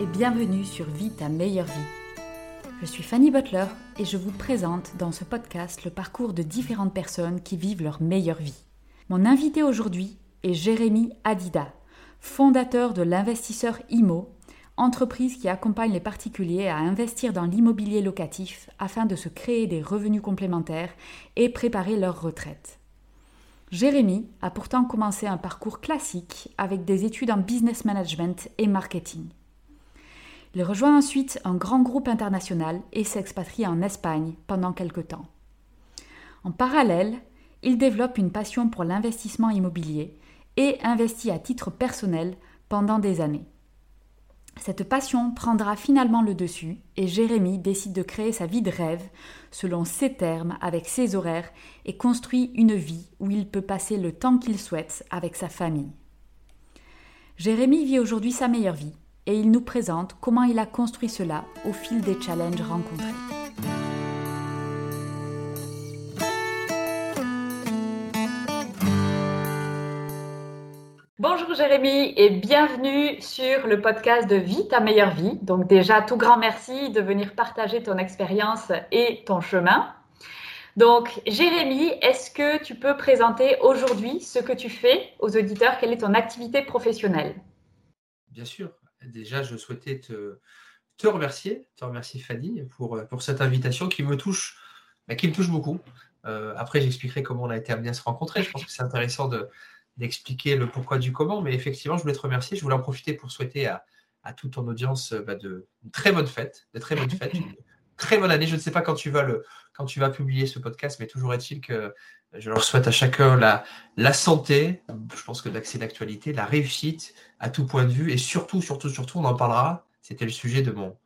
et bienvenue sur Vie ta meilleure vie. Je suis Fanny Butler et je vous présente dans ce podcast le parcours de différentes personnes qui vivent leur meilleure vie. Mon invité aujourd'hui est Jérémy Adida, fondateur de l'investisseur IMO, entreprise qui accompagne les particuliers à investir dans l'immobilier locatif afin de se créer des revenus complémentaires et préparer leur retraite. Jérémy a pourtant commencé un parcours classique avec des études en business management et marketing. Il rejoint ensuite un grand groupe international et s'expatrie en Espagne pendant quelque temps. En parallèle, il développe une passion pour l'investissement immobilier et investit à titre personnel pendant des années. Cette passion prendra finalement le dessus et Jérémy décide de créer sa vie de rêve selon ses termes, avec ses horaires et construit une vie où il peut passer le temps qu'il souhaite avec sa famille. Jérémy vit aujourd'hui sa meilleure vie et il nous présente comment il a construit cela au fil des challenges rencontrés. Bonjour Jérémy et bienvenue sur le podcast de Vie ta meilleure vie. Donc déjà, tout grand merci de venir partager ton expérience et ton chemin. Donc Jérémy, est-ce que tu peux présenter aujourd'hui ce que tu fais aux auditeurs? Quelle est ton activité professionnelle? Bien sûr déjà, je souhaitais te, te remercier, te remercier Fanny pour, pour cette invitation qui me touche, bah, qui me touche beaucoup. Euh, après, j'expliquerai comment on a été amené à se rencontrer. Je pense que c'est intéressant de, d'expliquer le pourquoi du comment, mais effectivement, je voulais te remercier. Je voulais en profiter pour souhaiter à, toute ton audience bah, de très bonne fête, de très bonne fête, une très bonne année. Je ne sais pas quand tu vas le, quand tu vas publier ce podcast, mais toujours est-il que je leur souhaite à chacun la, la santé, je pense que c'est d'actualité, la réussite à tout point de vue, et surtout, surtout, surtout, on en parlera, c'était le sujet de mon,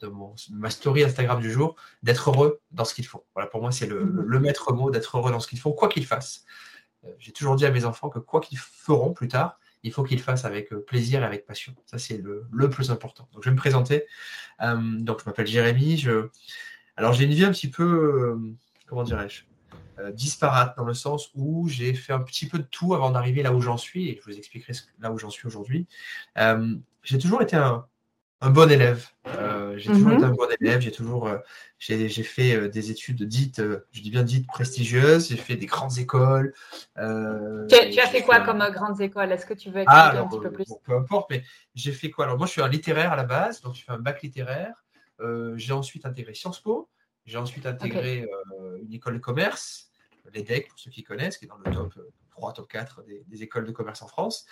de mon, ma story Instagram du jour, d'être heureux dans ce qu'ils font. Voilà, pour moi, c'est le, mhm. le, maître mot d'être heureux dans ce qu'ils font, quoi qu'ils fassent. Euh, j'ai toujours dit à mes enfants que quoi qu'ils feront plus tard, il faut qu'ils fassent avec euh, plaisir et avec passion. Ça, c'est le, plus important. Donc, je vais me présenter. Euh, donc, je m'appelle Jérémy. Alors, j'ai une vie un petit peu, comment dirais-je euh, disparate dans le sens où j'ai fait un petit peu de tout avant d'arriver là où j'en suis et je vous expliquerai là où j'en suis aujourd'hui. Euh, j'ai toujours été un, bon élève. Euh, j'ai toujours mhm. été un bon élève. J'ai toujours j'ai, fait des études dites, je dis bien dites prestigieuses. J'ai fait des grandes écoles. tu, as fait quoi comme grandes écoles? Est-ce que tu veux ah, un petit peu plus? Peu importe, mais j'ai fait quoi? Alors moi, je suis un littéraire à la base, donc j'ai fait un bac littéraire. j'ai ensuite intégré Sciences Po. J'ai ensuite intégré euh, une école de commerce, l'EDEC, pour ceux qui connaissent, qui est dans le top 3, euh, top 4 des, écoles de commerce en France,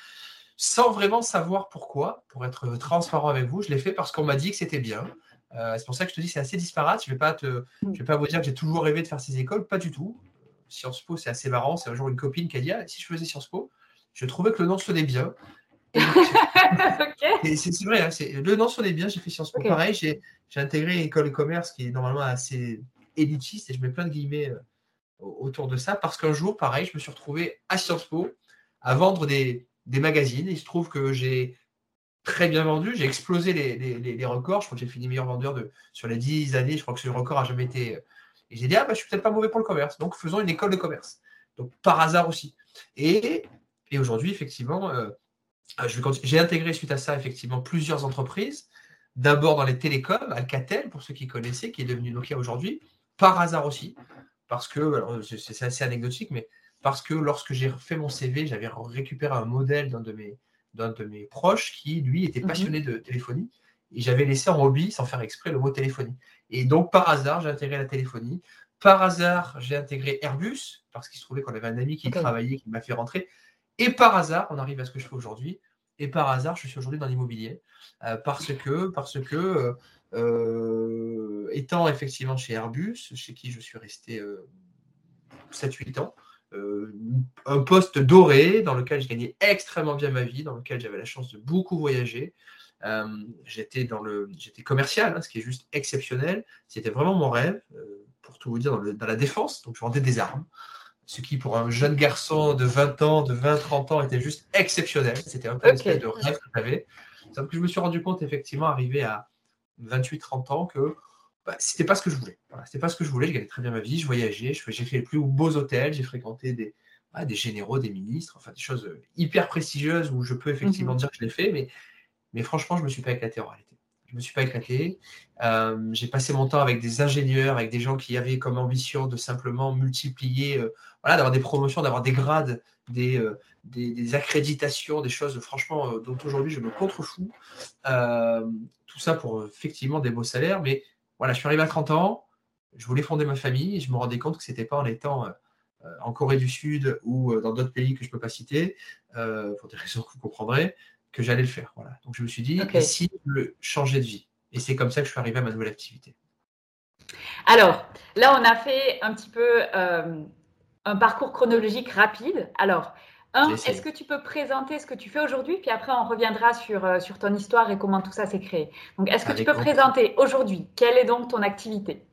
sans vraiment savoir pourquoi. Pour être transparent avec vous, je l'ai fait parce qu'on m'a dit que c'était bien. Euh, c'est pour ça que je te dis c'est assez disparate. Je ne vais, pas te, je vais pas vous dire que j'ai toujours rêvé de faire ces écoles, pas du tout. Sciences Po, c'est assez marrant. C'est un jour une copine qui a dit ah, si je faisais Sciences Po, je trouvais que le nom sonnait bien. C'est vrai, hein, le nom sonnait bien, j'ai fait Sciences Po. Pareil, j'ai intégré une école de commerce qui est normalement assez élitiste et je mets plein de guillemets euh, autour de ça parce qu'un jour, pareil, je me suis retrouvé à Sciences Po à vendre des, des magazines. il se trouve que j'ai très bien vendu, j'ai explosé les, les, les, records. Je crois que j'ai fini meilleur vendeur de, sur les 10 années. Je crois que ce record a jamais été. Euh, et j'ai dit, ah, bah, je suis peut-être pas mauvais pour le commerce. Donc, faisons une école de commerce. Donc, par hasard aussi. Et, et aujourd'hui, effectivement, euh, ah, j'ai intégré suite à ça effectivement plusieurs entreprises. D'abord dans les télécoms, Alcatel, pour ceux qui connaissaient, qui est devenu Nokia aujourd'hui, par hasard aussi, parce que, c'est assez anecdotique, mais parce que lorsque j'ai fait mon CV, j'avais récupéré un modèle d'un de mes, d'un de mes proches qui, lui, était mhm. passionné de téléphonie. Et j'avais laissé en hobby, sans faire exprès, le mot téléphonie. Et donc, par hasard, j'ai intégré la téléphonie. Par hasard, j'ai intégré Airbus, parce qu'il se trouvait qu'on avait un ami qui travaillait, qui m'a fait rentrer. Et par hasard, on arrive à ce que je fais aujourd'hui. Et par hasard, je suis aujourd'hui dans l'immobilier. Euh, parce que, parce que euh, euh, étant effectivement chez Airbus, chez qui je suis resté 7-8 ans, un poste doré dans lequel je gagnais extrêmement bien ma vie, dans lequel j'avais la chance de beaucoup voyager. j'étais dans le, j'étais commercial, hein, ce qui est juste exceptionnel. C'était vraiment mon rêve, pour tout vous dire, dans, la défense. Donc je vendais des armes, ce qui pour un jeune garçon de 20 ans, de 20-30 ans, était juste exceptionnel. C'était un peu espèce de rêve que j'avais. Sauf que je me suis rendu compte, effectivement, arrivé à 28-30 ans, que bah, c'était pas ce que je voulais. Voilà, c'était pas ce que je voulais. Je gagnais très bien ma vie, je voyageais, j'ai fait les plus beaux hôtels, j'ai fréquenté des, des généraux, des ministres, enfin des choses hyper prestigieuses où je peux effectivement mhm. dire que je l'ai fait, mais, mais franchement, je me suis pas éclaté en réalité. Je me suis pas éclaté. Euh, j'ai passé mon temps avec des ingénieurs, avec des gens qui avaient comme ambition de simplement multiplier, euh, voilà, d'avoir des promotions, d'avoir des grades, des, euh, des, accréditations, des choses franchement dont aujourd'hui je me contrefous. tout ça pour effectivement des beaux salaires. Mais voilà, je suis arrivé à 30 ans, je voulais fonder ma famille et je me rendais compte que ce n'était pas en étant en Corée du Sud ou dans d'autres pays que je ne peux pas citer, pour des raisons que vous comprendrez, que j'allais le faire. Voilà. Donc je me suis dit, si je changer de vie Et c'est comme ça que je suis arrivé à ma nouvelle activité. Alors, là, on a fait un petit peu un parcours chronologique rapide. Alors, est-ce que tu peux présenter ce que tu fais aujourd'hui Puis après, on reviendra sur, euh, sur ton histoire et comment tout ça s'est créé. Donc, est-ce que tu peux présenter aujourd'hui quelle est donc ton activité?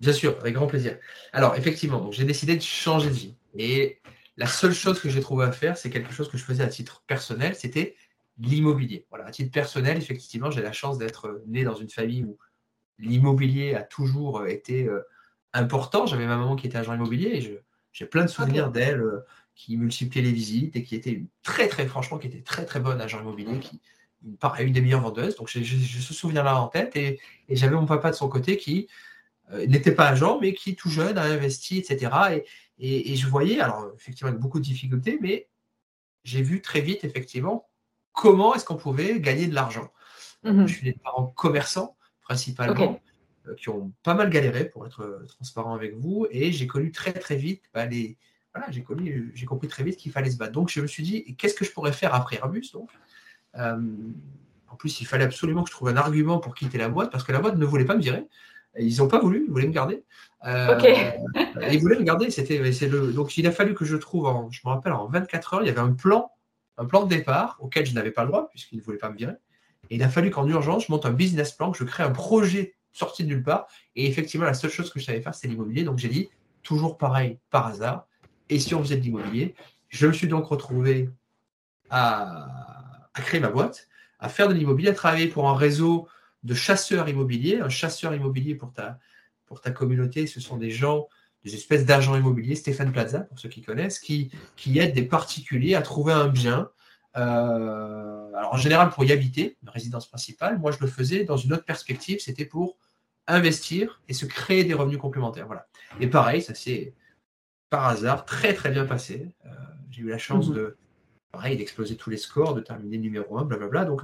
Bien sûr, avec grand plaisir. Alors, effectivement, j'ai décidé de changer de vie. Et la seule chose que j'ai trouvé à faire, c'est quelque chose que je faisais à titre personnel, c'était l'immobilier. Voilà, à titre personnel, effectivement, j'ai la chance d'être né dans une famille où l'immobilier a toujours été euh, important. J'avais ma maman qui était agent immobilier et je, j'ai plein de souvenirs d'elle euh, qui multipliait les visites et qui était très, très, franchement, qui était très, très bonne agent immobilier, qui, une des meilleures vendeuses. Donc, j'ai ce souvenir-là en tête. Et, j'avais mon papa de son côté qui euh, n'était pas agent, mais qui, tout jeune, a investi, etc. Et, et, je voyais, alors, effectivement, avec beaucoup de difficultés, mais j'ai vu très vite, effectivement, comment est-ce qu'on pouvait gagner de l'argent. Mmh je suis des parents commerçants, principalement. Qui ont pas mal galéré, pour être euh, transparent avec vous, et j'ai connu très très vite bah, les, voilà, j'ai connu, j'ai compris très vite qu'il fallait se battre. Donc je me suis dit, qu'est-ce que je pourrais faire après Airbus donc? Euh, En plus, il fallait absolument que je trouve un argument pour quitter la boîte, parce que la boîte ne voulait pas me virer. Ils n'ont pas voulu, ils voulaient me garder. ils voulaient me garder. C'était, c'est le, donc il a fallu que je trouve, en, je me rappelle, en 24 heures, il y avait un plan, un plan de départ auquel je n'avais pas le droit, puisqu'ils ne voulaient pas me virer. Et il a fallu qu'en urgence, je monte un business plan, que je crée un projet sorti de nulle part. Et effectivement, la seule chose que je savais faire, c'est l'immobilier. Donc j'ai dit, toujours pareil, par hasard. Et si on faisait de l'immobilier Je me suis donc retrouvé à, créer ma boîte, à faire de l'immobilier, à travailler pour un réseau de chasseurs immobiliers. Un chasseur immobilier pour ta, pour ta communauté, ce sont des gens, des espèces d'agents immobiliers, Stéphane Plaza, pour ceux qui connaissent, qui, qui aident des particuliers à trouver un bien. Euh, alors en général pour y habiter, une résidence principale. Moi, je le faisais dans une autre perspective, c'était pour investir et se créer des revenus complémentaires. Voilà. Et pareil, ça s'est par hasard très très bien passé. Euh, j'ai eu la chance mhm. de pareil d'exploser tous les scores, de terminer numéro 1, blablabla. Donc,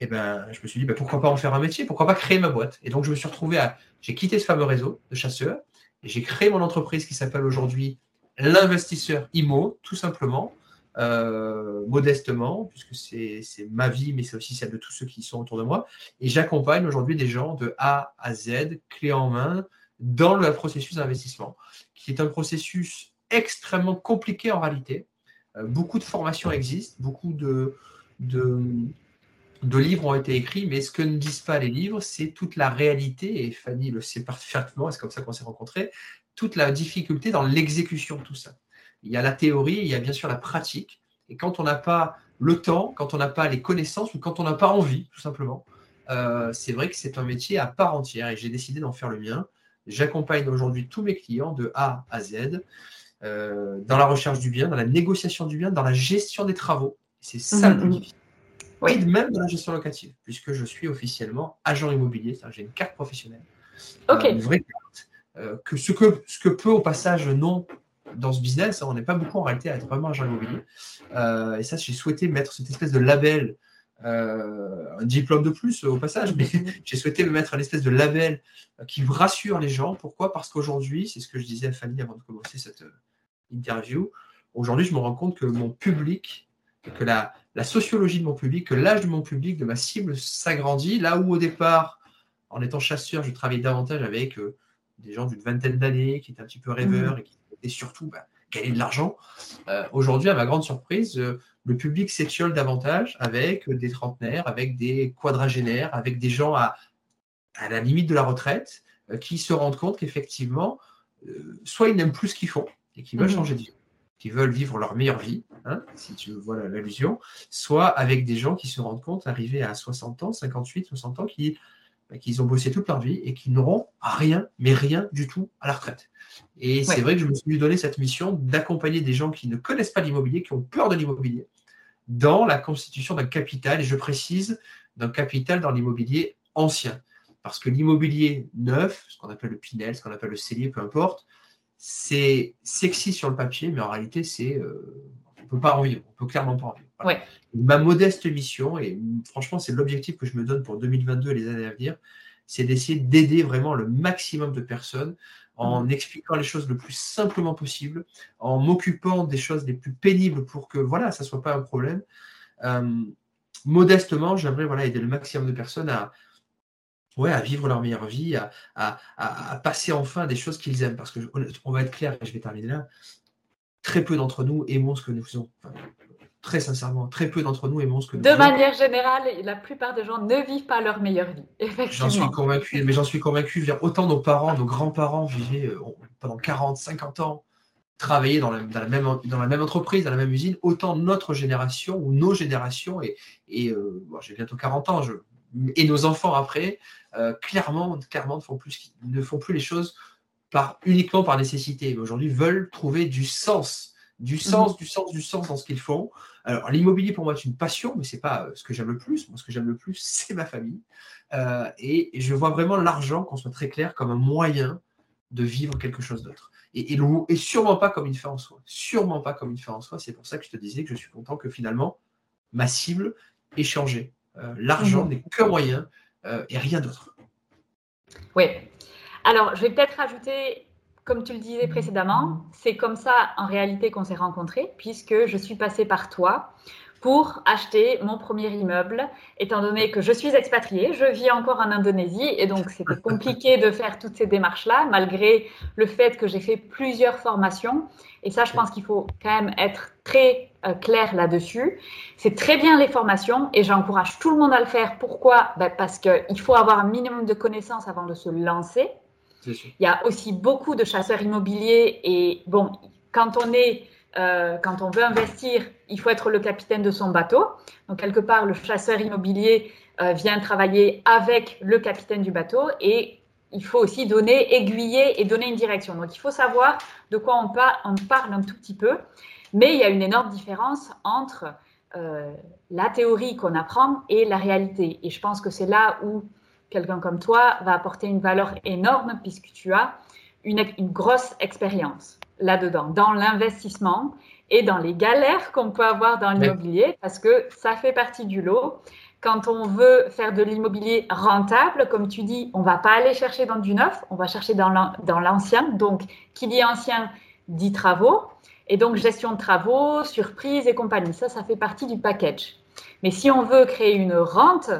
eh ben, je me suis dit, ben, pourquoi pas en faire un métier Pourquoi pas créer ma boîte Et donc, je me suis retrouvé à. J'ai quitté ce fameux réseau de chasseurs et j'ai créé mon entreprise qui s'appelle aujourd'hui l'investisseur IMO, tout simplement. Euh, modestement, puisque c'est ma vie, mais c'est aussi celle de tous ceux qui sont autour de moi. Et j'accompagne aujourd'hui des gens de A à Z, clé en main, dans le processus d'investissement, qui est un processus extrêmement compliqué en réalité. Euh, beaucoup de formations existent, beaucoup de, de, de, livres ont été écrits, mais ce que ne disent pas les livres, c'est toute la réalité, et Fanny le sait parfaitement, c'est comme ça qu'on s'est rencontrés, toute la difficulté dans l'exécution de tout ça. Il y a la théorie, il y a bien sûr la pratique. Et quand on n'a pas le temps, quand on n'a pas les connaissances ou quand on n'a pas envie, tout simplement, euh, c'est vrai que c'est un métier à part entière et j'ai décidé d'en faire le mien. J'accompagne aujourd'hui tous mes clients de A à Z euh, dans la recherche du bien, dans la négociation du bien, dans la gestion des travaux. C'est ça le plus mhm, mhm. difficile. Oui. même dans la gestion locative, puisque je suis officiellement agent immobilier, j'ai une carte professionnelle, Ok. une vraie carte, euh, que ce, que ce que peu au passage non dans ce business. On n'est pas beaucoup en réalité à être vraiment agent immobilier. et ça, j'ai souhaité mettre cette espèce de label euh, un diplôme de plus au passage, mais j'ai souhaité me mettre un espèce de label qui rassure les gens. Pourquoi? Parce qu'aujourd'hui, c'est ce que je disais à Fanny avant de commencer cette euh, interview, aujourd'hui je me rends compte que mon public, que la, la sociologie de mon public, que l'âge de mon public, de ma cible s'agrandit, là où au départ, en étant chasseur, je travaillais davantage avec euh, des gens d'une vingtaine d'années qui étaient un petit peu rêveurs mmh. et qui étaient surtout bah, gagner de l'argent. aujourd'hui, à ma grande surprise, le public s'étiole davantage avec des trentenaires, avec des quadragénaires, avec des gens à, à la limite de la retraite euh, qui se rendent compte qu'effectivement, euh, soit ils n'aiment plus ce qu'ils font et qui veulent mhm. changer de vie, qui veulent vivre leur meilleure vie, hein, si tu vois l'allusion, soit avec des gens qui se rendent compte, arrivés à 60 ans, 58, 60 ans, qui bah, qu'ils ont bossé toute leur vie et qui n'auront rien, mais rien du tout à la retraite. Et c'est vrai que je me suis donné cette mission d'accompagner des gens qui ne connaissent pas l'immobilier, qui ont peur de l'immobilier, dans la constitution d'un capital, et je précise, d'un capital dans l'immobilier ancien. Parce que l'immobilier neuf, ce qu'on appelle le Pinel, ce qu'on appelle le cellier, peu importe, c'est sexy sur le papier, mais en réalité, c'est euh, on ne peut pas en vivre, on peut clairement pas en vivre. Ma modeste mission, et franchement, c'est l'objectif que je me donne pour 2022 et les années à venir, c'est d'essayer d'aider vraiment le maximum de personnes en mmh. expliquant les choses le plus simplement possible, en m'occupant des choses les plus pénibles pour que voilà, ça ne soit pas un problème. Euh, modestement, j'aimerais voilà, aider le maximum de personnes à, ouais, à vivre leur meilleure vie, à, à, passer enfin des choses qu'ils aiment. Parce que on va être clair, et je vais terminer là, très peu d'entre nous aimons ce que nous faisons très sincèrement, très peu d'entre nous aimons ce que nous De manière générale, la plupart des gens ne vivent pas leur meilleure vie. J'en suis convaincu, mais j'en suis convaincu. Autant nos parents, nos grands-parents vivaient euh, pendant 40, 50 ans, travaillaient dans la, même, dans la même entreprise, dans la même usine, autant notre génération ou nos générations, et, et euh, j'ai bientôt 40 ans, je, et nos enfants après, euh, clairement, clairement ne, font plus, ne font plus les choses par, uniquement par nécessité, mais aujourd'hui veulent trouver du sens du sens, mhm. du sens, du sens dans ce qu'ils font. Alors, l'immobilier pour moi est une passion, mais c'est pas euh, ce que j'aime le plus. Moi, ce que j'aime le plus, c'est ma famille. Euh, et, je vois vraiment l'argent, qu'on soit très clair, comme un moyen de vivre quelque chose d'autre. Et, et, sûrement pas comme une fin en soi. Sûrement pas comme une fin en soi. C'est pour ça que je te disais que je suis content que finalement, ma cible ait changé. Euh, l'argent mhm. n'est qu'un moyen et rien d'autre. Oui. Alors, je vais peut-être rajouter comme tu le disais précédemment, c'est comme ça en réalité qu'on s'est rencontrés, puisque je suis passée par toi pour acheter mon premier immeuble, étant donné que je suis expatriée, je vis encore en Indonésie, et donc c'était compliqué de faire toutes ces démarches-là, malgré le fait que j'ai fait plusieurs formations. Et ça, je pense qu'il faut quand même être très euh, clair là-dessus. C'est très bien les formations, et j'encourage tout le monde à le faire. Pourquoi? Ben, Parce qu'il faut avoir un minimum de connaissances avant de se lancer. Il y a aussi beaucoup de chasseurs immobiliers et bon, quand on est euh, quand on veut investir, il faut être le capitaine de son bateau. Donc, quelque part, le chasseur immobilier euh, vient travailler avec le capitaine du bateau et il faut aussi donner, aiguiller et donner une direction. Donc, il faut savoir de quoi on, parle un tout petit peu. Mais il y a une énorme différence entre euh, la théorie qu'on apprend et la réalité. Et je pense que c'est là où quelqu'un comme toi va apporter une valeur énorme puisque tu as une, grosse expérience là-dedans, dans l'investissement et dans les galères qu'on peut avoir dans l'immobilier, parce que ça fait partie du lot. Quand on veut faire de l'immobilier rentable, comme tu dis, on va pas aller chercher dans du neuf, on va chercher dans l'ancien. Donc, qui dit ancien dit travaux. Et donc, gestion de travaux, surprise et compagnie. Ça, ça fait partie du package. Mais si on veut créer une rente,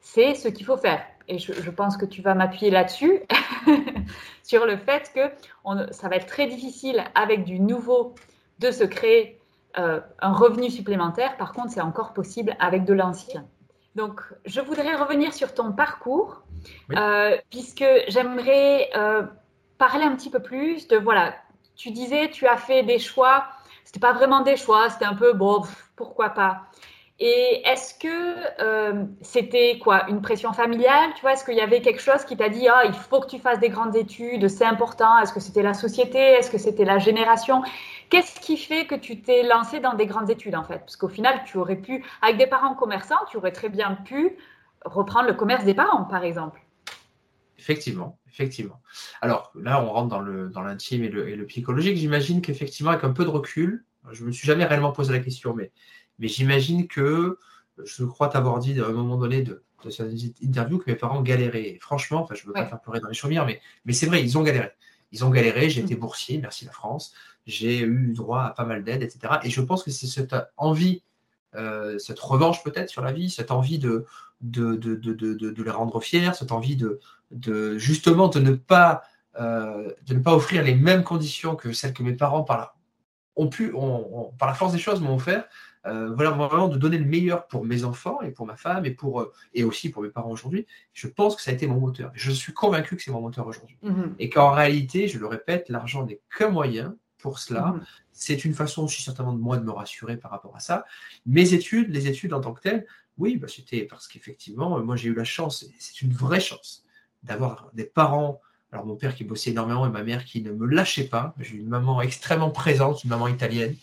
c'est ce qu'il faut faire et je, pense que tu vas m'appuyer là-dessus, sur le fait que ça va être très difficile avec du nouveau de se créer euh, un revenu supplémentaire. Par contre, c'est encore possible avec de l'ancien. Donc, je voudrais revenir sur ton parcours, euh, puisque j'aimerais euh, parler un petit peu plus de, voilà, tu disais, tu as fait des choix, c'était pas vraiment des choix, c'était un peu, bon, pourquoi pas. Et est-ce que euh, c'était quoi Une pression familiale Tu vois, est-ce qu'il y avait quelque chose qui t'a dit ah, il faut que tu fasses des grandes études, c'est important? Est-ce que c'était la société? Est-ce que c'était la génération? Qu'est-ce qui fait que tu t'es lancé dans des grandes études en fait? Parce qu'au final, tu aurais pu, avec des parents commerçants, tu aurais très bien pu reprendre le commerce des parents, par exemple. Effectivement, effectivement. Alors là, on rentre dans le dans l'intime et le, et le psychologique. J'imagine qu'effectivement, avec un peu de recul, je me suis jamais réellement posé la question, mais, mais j'imagine que je crois t'avoir dit à un moment donné de, de cette interview que mes parents galéraient. franchement, enfin, je ne veux pas faire pleurer dans les chaumières, mais, mais c'est vrai, ils ont galéré. Ils ont galéré, j'ai été boursier, merci la France, j'ai eu droit à pas mal d'aides, etc. Et je pense que c'est cette envie, euh, cette revanche peut-être sur la vie, cette envie de, de, de, de, de les rendre fiers, cette envie de, de justement de ne pas euh, de ne pas offrir les mêmes conditions que celles que mes parents par la, ont pu, par la force des choses, m'ont offert. Euh, voilà, vraiment de donner le meilleur pour mes enfants et pour ma femme et, pour, euh, et aussi pour mes parents aujourd'hui. Je pense que ça a été mon moteur. Je suis convaincu que c'est mon moteur aujourd'hui. Mhm. Et qu'en réalité, je le répète, l'argent n'est qu'un moyen pour cela. Mhm. C'est une façon aussi certainement de moi de me rassurer par rapport à ça. Mes études, les études en tant que telles, oui, bah, c'était parce qu'effectivement, moi j'ai eu la chance, c'est une vraie chance, d'avoir des parents alors mon père qui bossait énormément et ma mère qui ne me lâchait pas. J'ai une maman extrêmement présente, une maman italienne,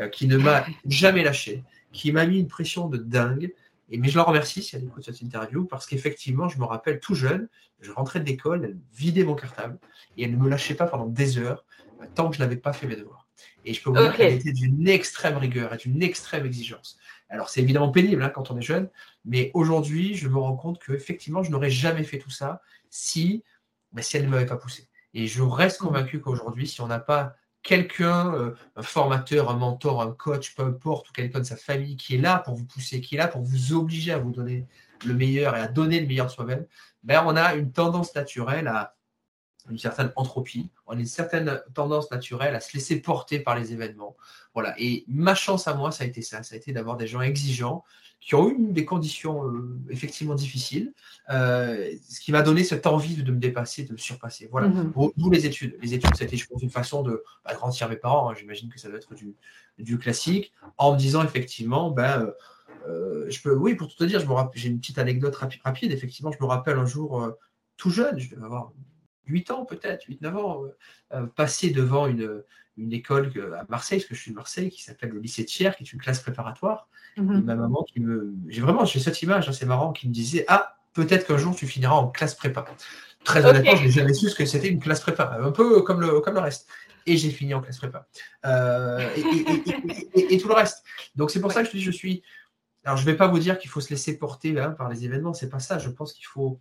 euh, qui ne m'a jamais lâché, qui m'a mis une pression de dingue. Et, mais je la remercie si elle écoute cette interview parce qu'effectivement, je me rappelle tout jeune, je rentrais de l'école, elle vidait mon cartable et elle ne me lâchait pas pendant des heures euh, tant que je n'avais pas fait mes devoirs. Et je peux vous dire qu'elle était d'une extrême rigueur et d'une extrême exigence. Alors c'est évidemment pénible hein, quand on est jeune, mais aujourd'hui, je me rends compte qu'effectivement, je n'aurais jamais fait tout ça si mais si elle ne m'avait pas poussé. Et je reste mmh. convaincu qu'aujourd'hui, si on n'a pas quelqu'un, euh, un formateur, un mentor, un coach, peu importe, ou quelqu'un de sa famille qui est là pour vous pousser, qui est là pour vous obliger à vous donner le meilleur et à donner le meilleur de soi-même, ben on a une tendance naturelle à une certaine entropie, on a une certaine tendance naturelle à se laisser porter par les événements. Voilà. Et ma chance à moi, ça a été ça, ça a été d'avoir des gens exigeants qui ont eu des conditions euh, effectivement difficiles, euh, ce qui m'a donné cette envie de, me dépasser, de me surpasser. Voilà. Mm D'où les études. Les études, c'était, je pense, une façon de bah, grandir mes parents. Hein. J'imagine que ça doit être du, du, classique, en me disant effectivement, ben, euh, je peux, oui, pour tout te dire, je me j'ai une petite anecdote rapide. Effectivement, je me rappelle un jour, tout jeune, je devais avoir 8 ans peut-être, 8-9 ans, passer devant une, une école à Marseille, parce que je suis de Marseille, qui s'appelle le lycée Thiers, qui est une classe préparatoire. Mhm. ma maman qui me. J'ai vraiment j'ai cette image, hein, c'est marrant, qui me disait Ah, peut-être qu'un jour tu finiras en classe prépa. Très honnêtement, je n'ai jamais su ce que c'était une classe prépa, un peu comme le, comme le reste. Et j'ai fini en classe prépa. Euh, et, tout le reste. Donc c'est pour ça que je dis je suis. Alors je ne vais pas vous dire qu'il faut se laisser porter hein, par les événements, c'est pas ça. Je pense qu'il faut.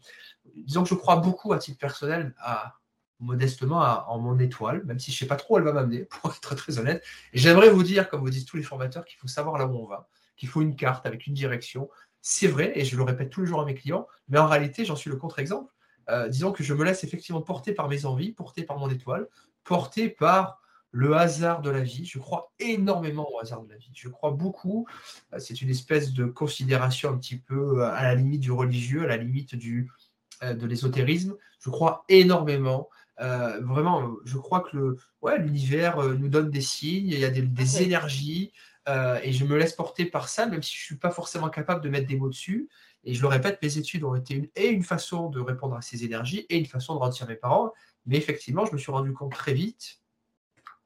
Disons que je crois beaucoup à titre personnel à modestement en mon étoile, même si je ne sais pas trop où elle va m'amener, pour être très honnête. J'aimerais vous dire, comme vous disent tous les formateurs, qu'il faut savoir là où on va, qu'il faut une carte avec une direction. C'est vrai, et je le répète tous les jours à mes clients, mais en réalité, j'en suis le contre-exemple. Euh, disons que je me laisse effectivement porter par mes envies, porter par mon étoile, porter par le hasard de la vie. Je crois énormément au hasard de la vie. Je crois beaucoup. Euh, c'est une espèce de considération un petit peu à la limite du religieux, à la limite du, euh, de l'ésotérisme. Je crois énormément euh, vraiment, je crois que le, ouais, l'univers euh, nous donne des signes, il y a des, énergies, euh, et je me laisse porter par ça, même si je ne suis pas forcément capable de mettre des mots dessus. Et je le répète, mes études ont été une, et une façon de répondre à ces énergies et une façon de rendre mes parents. Mais effectivement, je me suis rendu compte très vite,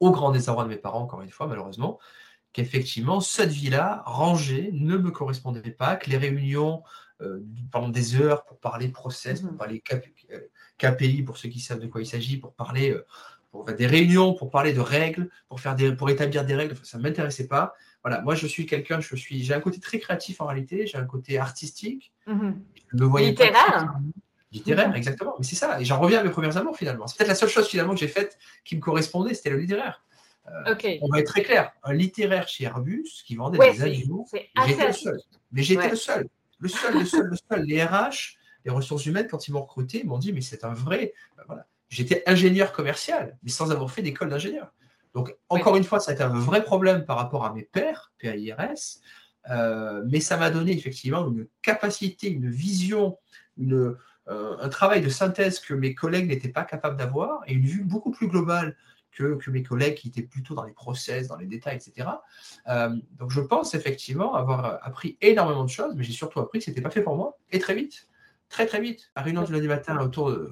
au grand désarroi de mes parents, encore une fois, malheureusement, qu'effectivement, cette vie-là, rangée, ne me correspondait pas, que les réunions pendant des heures pour parler process, pour mmh parler KPI pour ceux qui savent de quoi il s'agit, pour parler euh, pour faire des réunions, pour parler de règles, pour faire des, pour établir des règles. Ça ne m'intéressait pas. Voilà, moi je suis quelqu'un, je suis, j'ai un côté très créatif en réalité, j'ai un côté artistique. Mmh littéraire. littéraire, mmh exactement. Mais c'est ça. Et j'en reviens à mes premiers amours finalement. C'est peut-être la seule chose finalement que j'ai faite qui me correspondait, c'était le littéraire. Euh, on va être très clair. Un littéraire chez Airbus qui vendait des animaux, j'étais le seul. Mais j'étais le seul. Le seul, le seul, le seul. Les RH, les ressources humaines, quand ils m'ont recruté, m'ont dit, mais c'est un vrai. Ben voilà. J'étais ingénieur commercial, mais sans avoir fait d'école d'ingénieur. Donc, encore une fois, ça a été un vrai problème par rapport à mes pairs, PAIRS, euh, mais ça m'a donné effectivement une capacité, une vision, une, euh, un travail de synthèse que mes collègues n'étaient pas capables d'avoir et une vue beaucoup plus globale que, que, mes collègues qui étaient plutôt dans les process, dans les détails, etc. Euh, donc, je pense effectivement avoir appris énormément de choses, mais j'ai surtout appris que ce n'était pas fait pour moi et très vite très très vite. À réunion du lundi matin autour de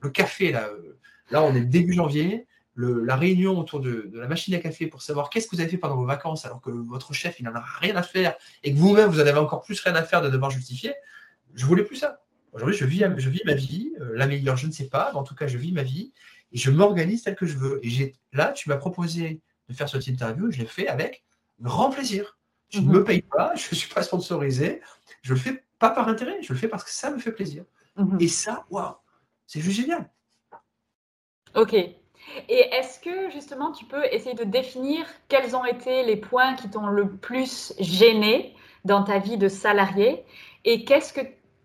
le café, là, euh, là on est début janvier, la réunion autour de, la machine à café pour savoir qu'est-ce que vous avez fait pendant vos vacances alors que votre chef il n'en a rien à faire et que vous-même vous en avez encore plus rien à faire de devoir justifier, je voulais plus ça. Aujourd'hui, je vis, je vis ma vie, euh, la meilleure, je ne sais pas, mais en tout cas, je vis ma vie et je m'organise tel que je veux. Et là, tu m'as proposé de faire cette interview, je l'ai fait avec grand plaisir. Je ne mhm. me paye pas, je ne suis pas sponsorisé, je le fais pas par intérêt, je le fais parce que ça me fait plaisir. Mhm. Et ça, waouh, c'est juste génial. Ok. Et est-ce que justement tu peux essayer de définir quels ont été les points qui t'ont le plus gêné dans ta vie de salarié et qu'est-ce que,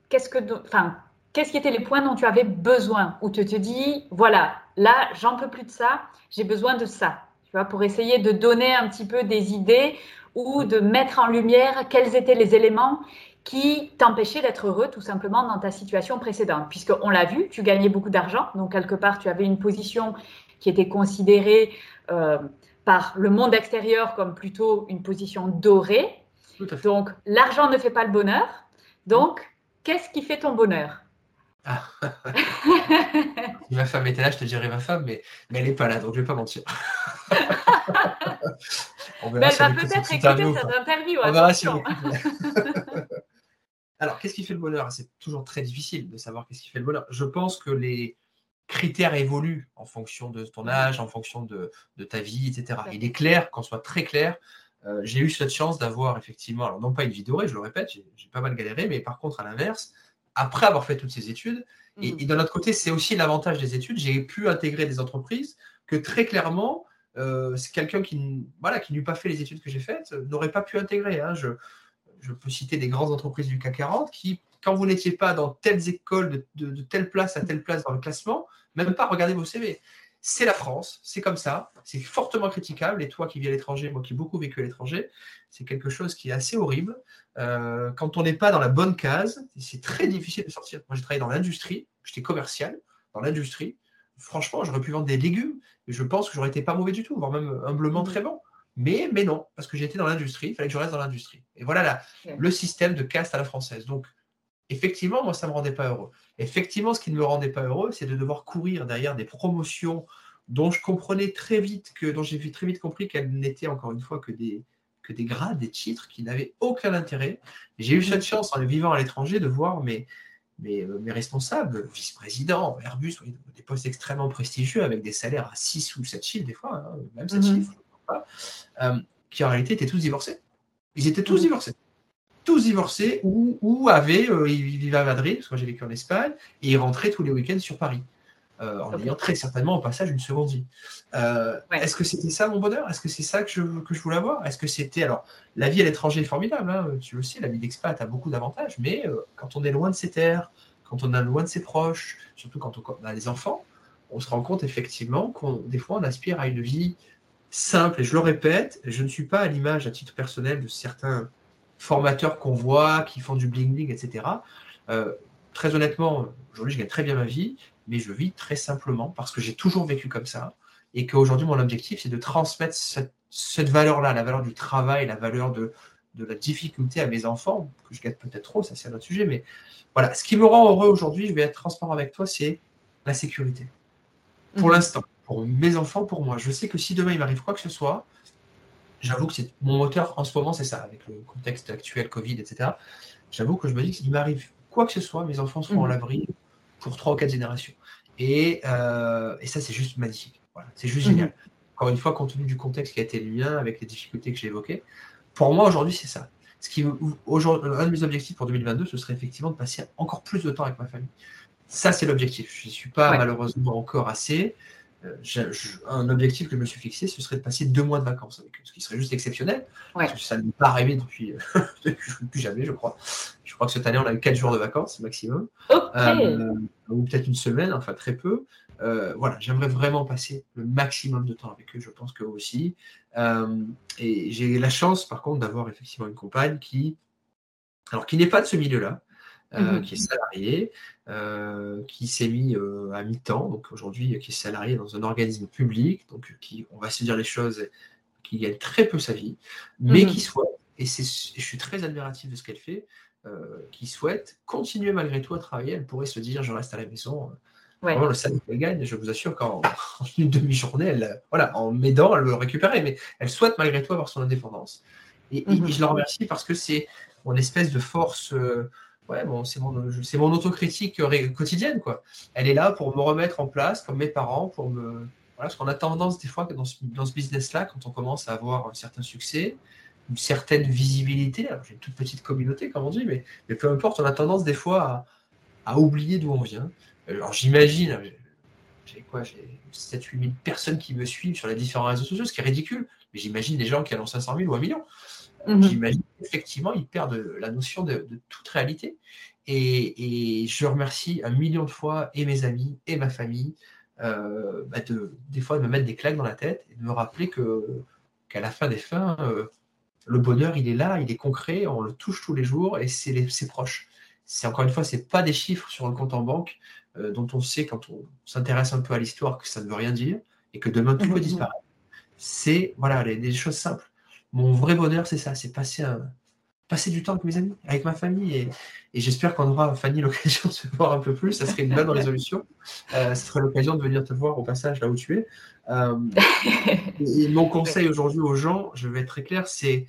qu'est-ce que, enfin, qu'est-ce qui étaient les points dont tu avais besoin où tu te dis voilà là j'en peux plus de ça, j'ai besoin de ça, tu vois, pour essayer de donner un petit peu des idées ou de mettre en lumière quels étaient les éléments qui t'empêchaient d'être heureux tout simplement dans ta situation précédente. Puisqu'on l'a vu, tu gagnais beaucoup d'argent, donc quelque part tu avais une position qui était considérée euh, par le monde extérieur comme plutôt une position dorée. Donc l'argent ne fait pas le bonheur. Donc qu'est-ce qui fait ton bonheur? Ah. si ma femme était là, je te dirais ma femme, mais, mais elle n'est pas là, donc je ne vais pas mentir. On verra elle va peut-être écouter cette interview. On verra si Alors, qu'est-ce qui fait le bonheur? C'est toujours très difficile de savoir qu'est-ce qui fait le bonheur. Je pense que les critères évoluent en fonction de ton âge, en fonction de, ta vie, etc. Il est clair, qu'on soit très clair, euh, j'ai eu cette chance d'avoir effectivement, alors non pas une vie dorée, je le répète, j'ai pas mal galéré, mais par contre, à l'inverse, après avoir fait toutes ces études, et, mmh. de notre côté, c'est aussi l'avantage des études, j'ai pu intégrer des entreprises que très clairement, euh, c'est quelqu'un qui, voilà, qui n'eût pas fait les études que j'ai faites, euh, n'aurait pas pu intégrer. Hein. Je, peux citer des grandes entreprises du CAC 40 qui, quand vous n'étiez pas dans telles écoles, de, telle place à telle place dans le classement, même pas regarder vos CV. C'est la France, c'est comme ça, c'est fortement critiquable. Et toi qui vis à l'étranger, moi qui ai beaucoup vécu à l'étranger, c'est quelque chose qui est assez horrible. Euh, quand on n'est pas dans la bonne case, c'est très difficile de sortir. Moi, j'ai travaillé dans l'industrie, j'étais commercial dans l'industrie. Franchement, j'aurais pu vendre des légumes, et je pense que j'aurais été pas mauvais du tout, voire même humblement très bon. Mais, mais non, parce que j'étais dans l'industrie, il fallait que je reste dans l'industrie. Et voilà le système de caste à la française. Donc, effectivement, moi, ça ne me rendait pas heureux. Effectivement, ce qui ne me rendait pas heureux, c'est de devoir courir derrière des promotions dont je comprenais très vite que, dont j'ai très vite compris qu'elles n'étaient encore une fois que des, que des grades, des titres qui n'avaient aucun intérêt. J'ai eu cette chance en vivant à l'étranger de voir mes, mes, mes responsables, vice-présidents, Airbus, des postes extrêmement prestigieux avec des salaires à 6 ou 7 chiffres des fois, hein, même 7 mhm. chiffres, euh, qui en réalité étaient tous divorcés. Ils étaient tous mhm. divorcés. Tous divorcés ou, ou avaient, euh, ils vivaient à Madrid, parce que j'ai vécu en Espagne, et ils rentraient tous les week-ends sur Paris. Euh, en ayant très certainement au passage une seconde vie. Est-ce que c'était ça mon bonheur? Est-ce que c'est ça que je, que je voulais avoir? Est-ce que c'était. Alors, la vie à l'étranger est formidable, hein, tu le sais, la vie d'expat a beaucoup d'avantages, mais quand on est loin de ses terres, quand on est loin de ses proches, surtout quand on, a des enfants, on se rend compte effectivement qu'on des fois on aspire à une vie simple. Et je le répète, je ne suis pas à l'image à titre personnel de certains formateurs qu'on voit qui font du bling bling, etc. très honnêtement, aujourd'hui je gagne très bien ma vie, mais je vis très simplement parce que j'ai toujours vécu comme ça et qu'aujourd'hui, mon objectif, c'est de transmettre cette, valeur-là, la valeur du travail, la valeur de, de la difficulté à mes enfants, que je gâte peut-être trop, ça c'est un autre sujet, mais voilà, ce qui me rend heureux aujourd'hui, je vais être transparent avec toi, c'est la sécurité. Pour mhm. l'instant, pour mes enfants, pour moi. Je sais que si demain il m'arrive quoi que ce soit, j'avoue que c'est mon moteur en ce moment, c'est ça, avec le contexte actuel, Covid, etc. J'avoue que je me dis que s'il m'arrive quoi que ce soit, mes enfants seront en mhm. l'abri pour trois ou quatre générations. Et, euh, et ça, c'est juste magnifique. Voilà, c'est juste génial. Mhm. Encore une fois, compte tenu du contexte qui a été le mien, avec les difficultés que j'ai évoquées, pour moi, aujourd'hui, c'est ça. Ce qui, un de mes objectifs pour 2022, ce serait effectivement de passer encore plus de temps avec ma famille. Ça, c'est l'objectif. Je n'y suis pas malheureusement encore assez. Euh, un objectif que je me suis fixé, ce serait de passer deux mois de vacances avec eux, ce qui serait juste exceptionnel. Parce que ça ne m'est pas arrivé depuis, depuis jamais, je crois. Je crois que cette année, on a eu quatre jours de vacances maximum. Euh, ou peut-être une semaine, enfin très peu. Euh, voilà, j'aimerais vraiment passer le maximum de temps avec eux, je pense que aussi. et j'ai la chance, par contre, d'avoir effectivement une compagne qui, alors qui n'est pas de ce milieu-là, euh, mhm. qui est salarié, euh, qui s'est mis euh, à mi-temps, donc aujourd'hui qui est salarié dans un organisme public, donc qui, on va se dire les choses, qui gagne très peu sa vie, mais mhm. qui souhaite, et, je suis très admiratif de ce qu'elle fait, qui souhaite continuer malgré tout à travailler. Elle pourrait se dire, je reste à la maison. Vraiment, le salaire qu'elle gagne, je vous assure qu'en une demi-journée, elle, voilà, en m'aidant, elle le récupérer, mais elle souhaite malgré tout avoir son indépendance. Et, et mhm. je la remercie parce que c'est mon espèce de force ouais, bon, c'est mon, mon autocritique quotidienne, quoi. Elle est là pour me remettre en place, comme mes parents, pour me. Voilà, parce qu'on a tendance, des fois, dans ce, dans ce business-là, quand on commence à avoir un certain succès, une certaine visibilité, j'ai une toute petite communauté, comme on dit, mais, mais peu importe, on a tendance, des fois, à, à oublier d'où on vient. Alors, j'imagine, j'ai quoi J'ai 7 8 000 personnes qui me suivent sur les différents réseaux sociaux, ce qui est ridicule. Mais j'imagine des gens qui ont 500 000 ou 1 million. Mhm. J'imagine effectivement, ils perdent la notion de, toute réalité. Et, je remercie un million de fois et mes amis et ma famille euh, bah, de, des fois de me mettre des claques dans la tête et de me rappeler que qu'à la fin des fins, euh, le bonheur, il est là, il est concret, on le touche tous les jours et c'est proche. C'est encore une fois, c'est pas des chiffres sur le compte en banque euh, dont on sait quand on s'intéresse un peu à l'histoire que ça ne veut rien dire et que demain tout peut mhm. disparaître. C'est voilà des choses simples mon vrai bonheur, c'est ça, c'est passer, passer du temps avec mes amis, avec ma famille. Et, j'espère qu'on aura, Fanny, l'occasion de se voir un peu plus. Ça serait une bonne résolution. Euh, ce serait l'occasion de venir te voir au passage là où tu es. Euh, et mon conseil aujourd'hui aux gens, je vais être très clair, c'est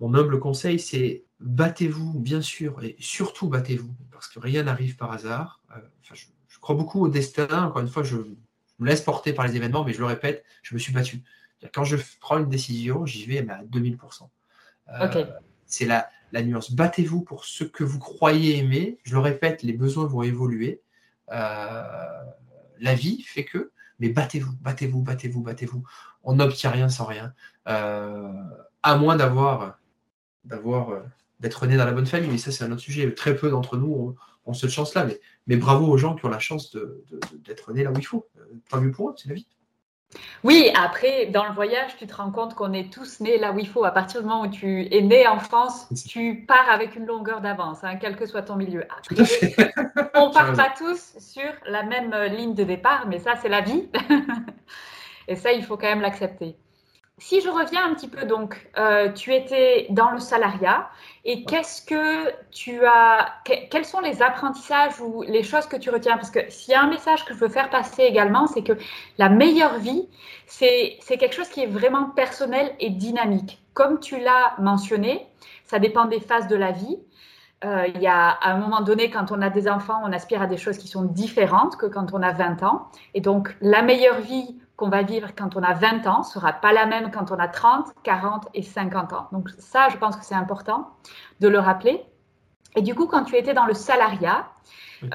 mon humble conseil, c'est battez-vous, bien sûr, et surtout battez-vous, parce que rien n'arrive par hasard. Euh, je, je, crois beaucoup au destin. Encore une fois, je, me laisse porter par les événements, mais je le répète, je me suis battu. Quand je prends une décision, j'y vais à 2000%. Euh, c'est la, la, nuance. Battez-vous pour ce que vous croyez aimer. Je le répète, les besoins vont évoluer. Euh, la vie fait que, mais battez-vous, battez-vous, battez-vous, battez-vous. On n'obtient rien sans rien. Euh, à moins d'avoir, d'avoir, d'être né dans la bonne famille. Mais ça, c'est un autre sujet. Très peu d'entre nous ont, cette chance-là. Mais, mais bravo aux gens qui ont la chance d'être nés là où il faut. Pas mieux pour eux, c'est la vie. Oui, après, dans le voyage, tu te rends compte qu'on est tous nés là où il faut. À partir du moment où tu es né en France, tu pars avec une longueur d'avance, hein, quel que soit ton milieu. on ne part pas tous sur la même euh, ligne de départ, mais ça, c'est la vie. Et ça, il faut quand même l'accepter. Si je reviens un petit peu, donc, euh, tu étais dans le salariat et qu'est-ce que tu as, quels sont les apprentissages ou les choses que tu retiens? Parce que s'il y a un message que je veux faire passer également, c'est que la meilleure vie, c'est quelque chose qui est vraiment personnel et dynamique. Comme tu l'as mentionné, ça dépend des phases de la vie. Euh, il y a à un moment donné, quand on a des enfants, on aspire à des choses qui sont différentes que quand on a 20 ans. Et donc, la meilleure vie qu'on va vivre quand on a 20 ans sera pas la même quand on a 30, 40 et 50 ans. Donc ça, je pense que c'est important de le rappeler. Et du coup, quand tu étais dans le salariat,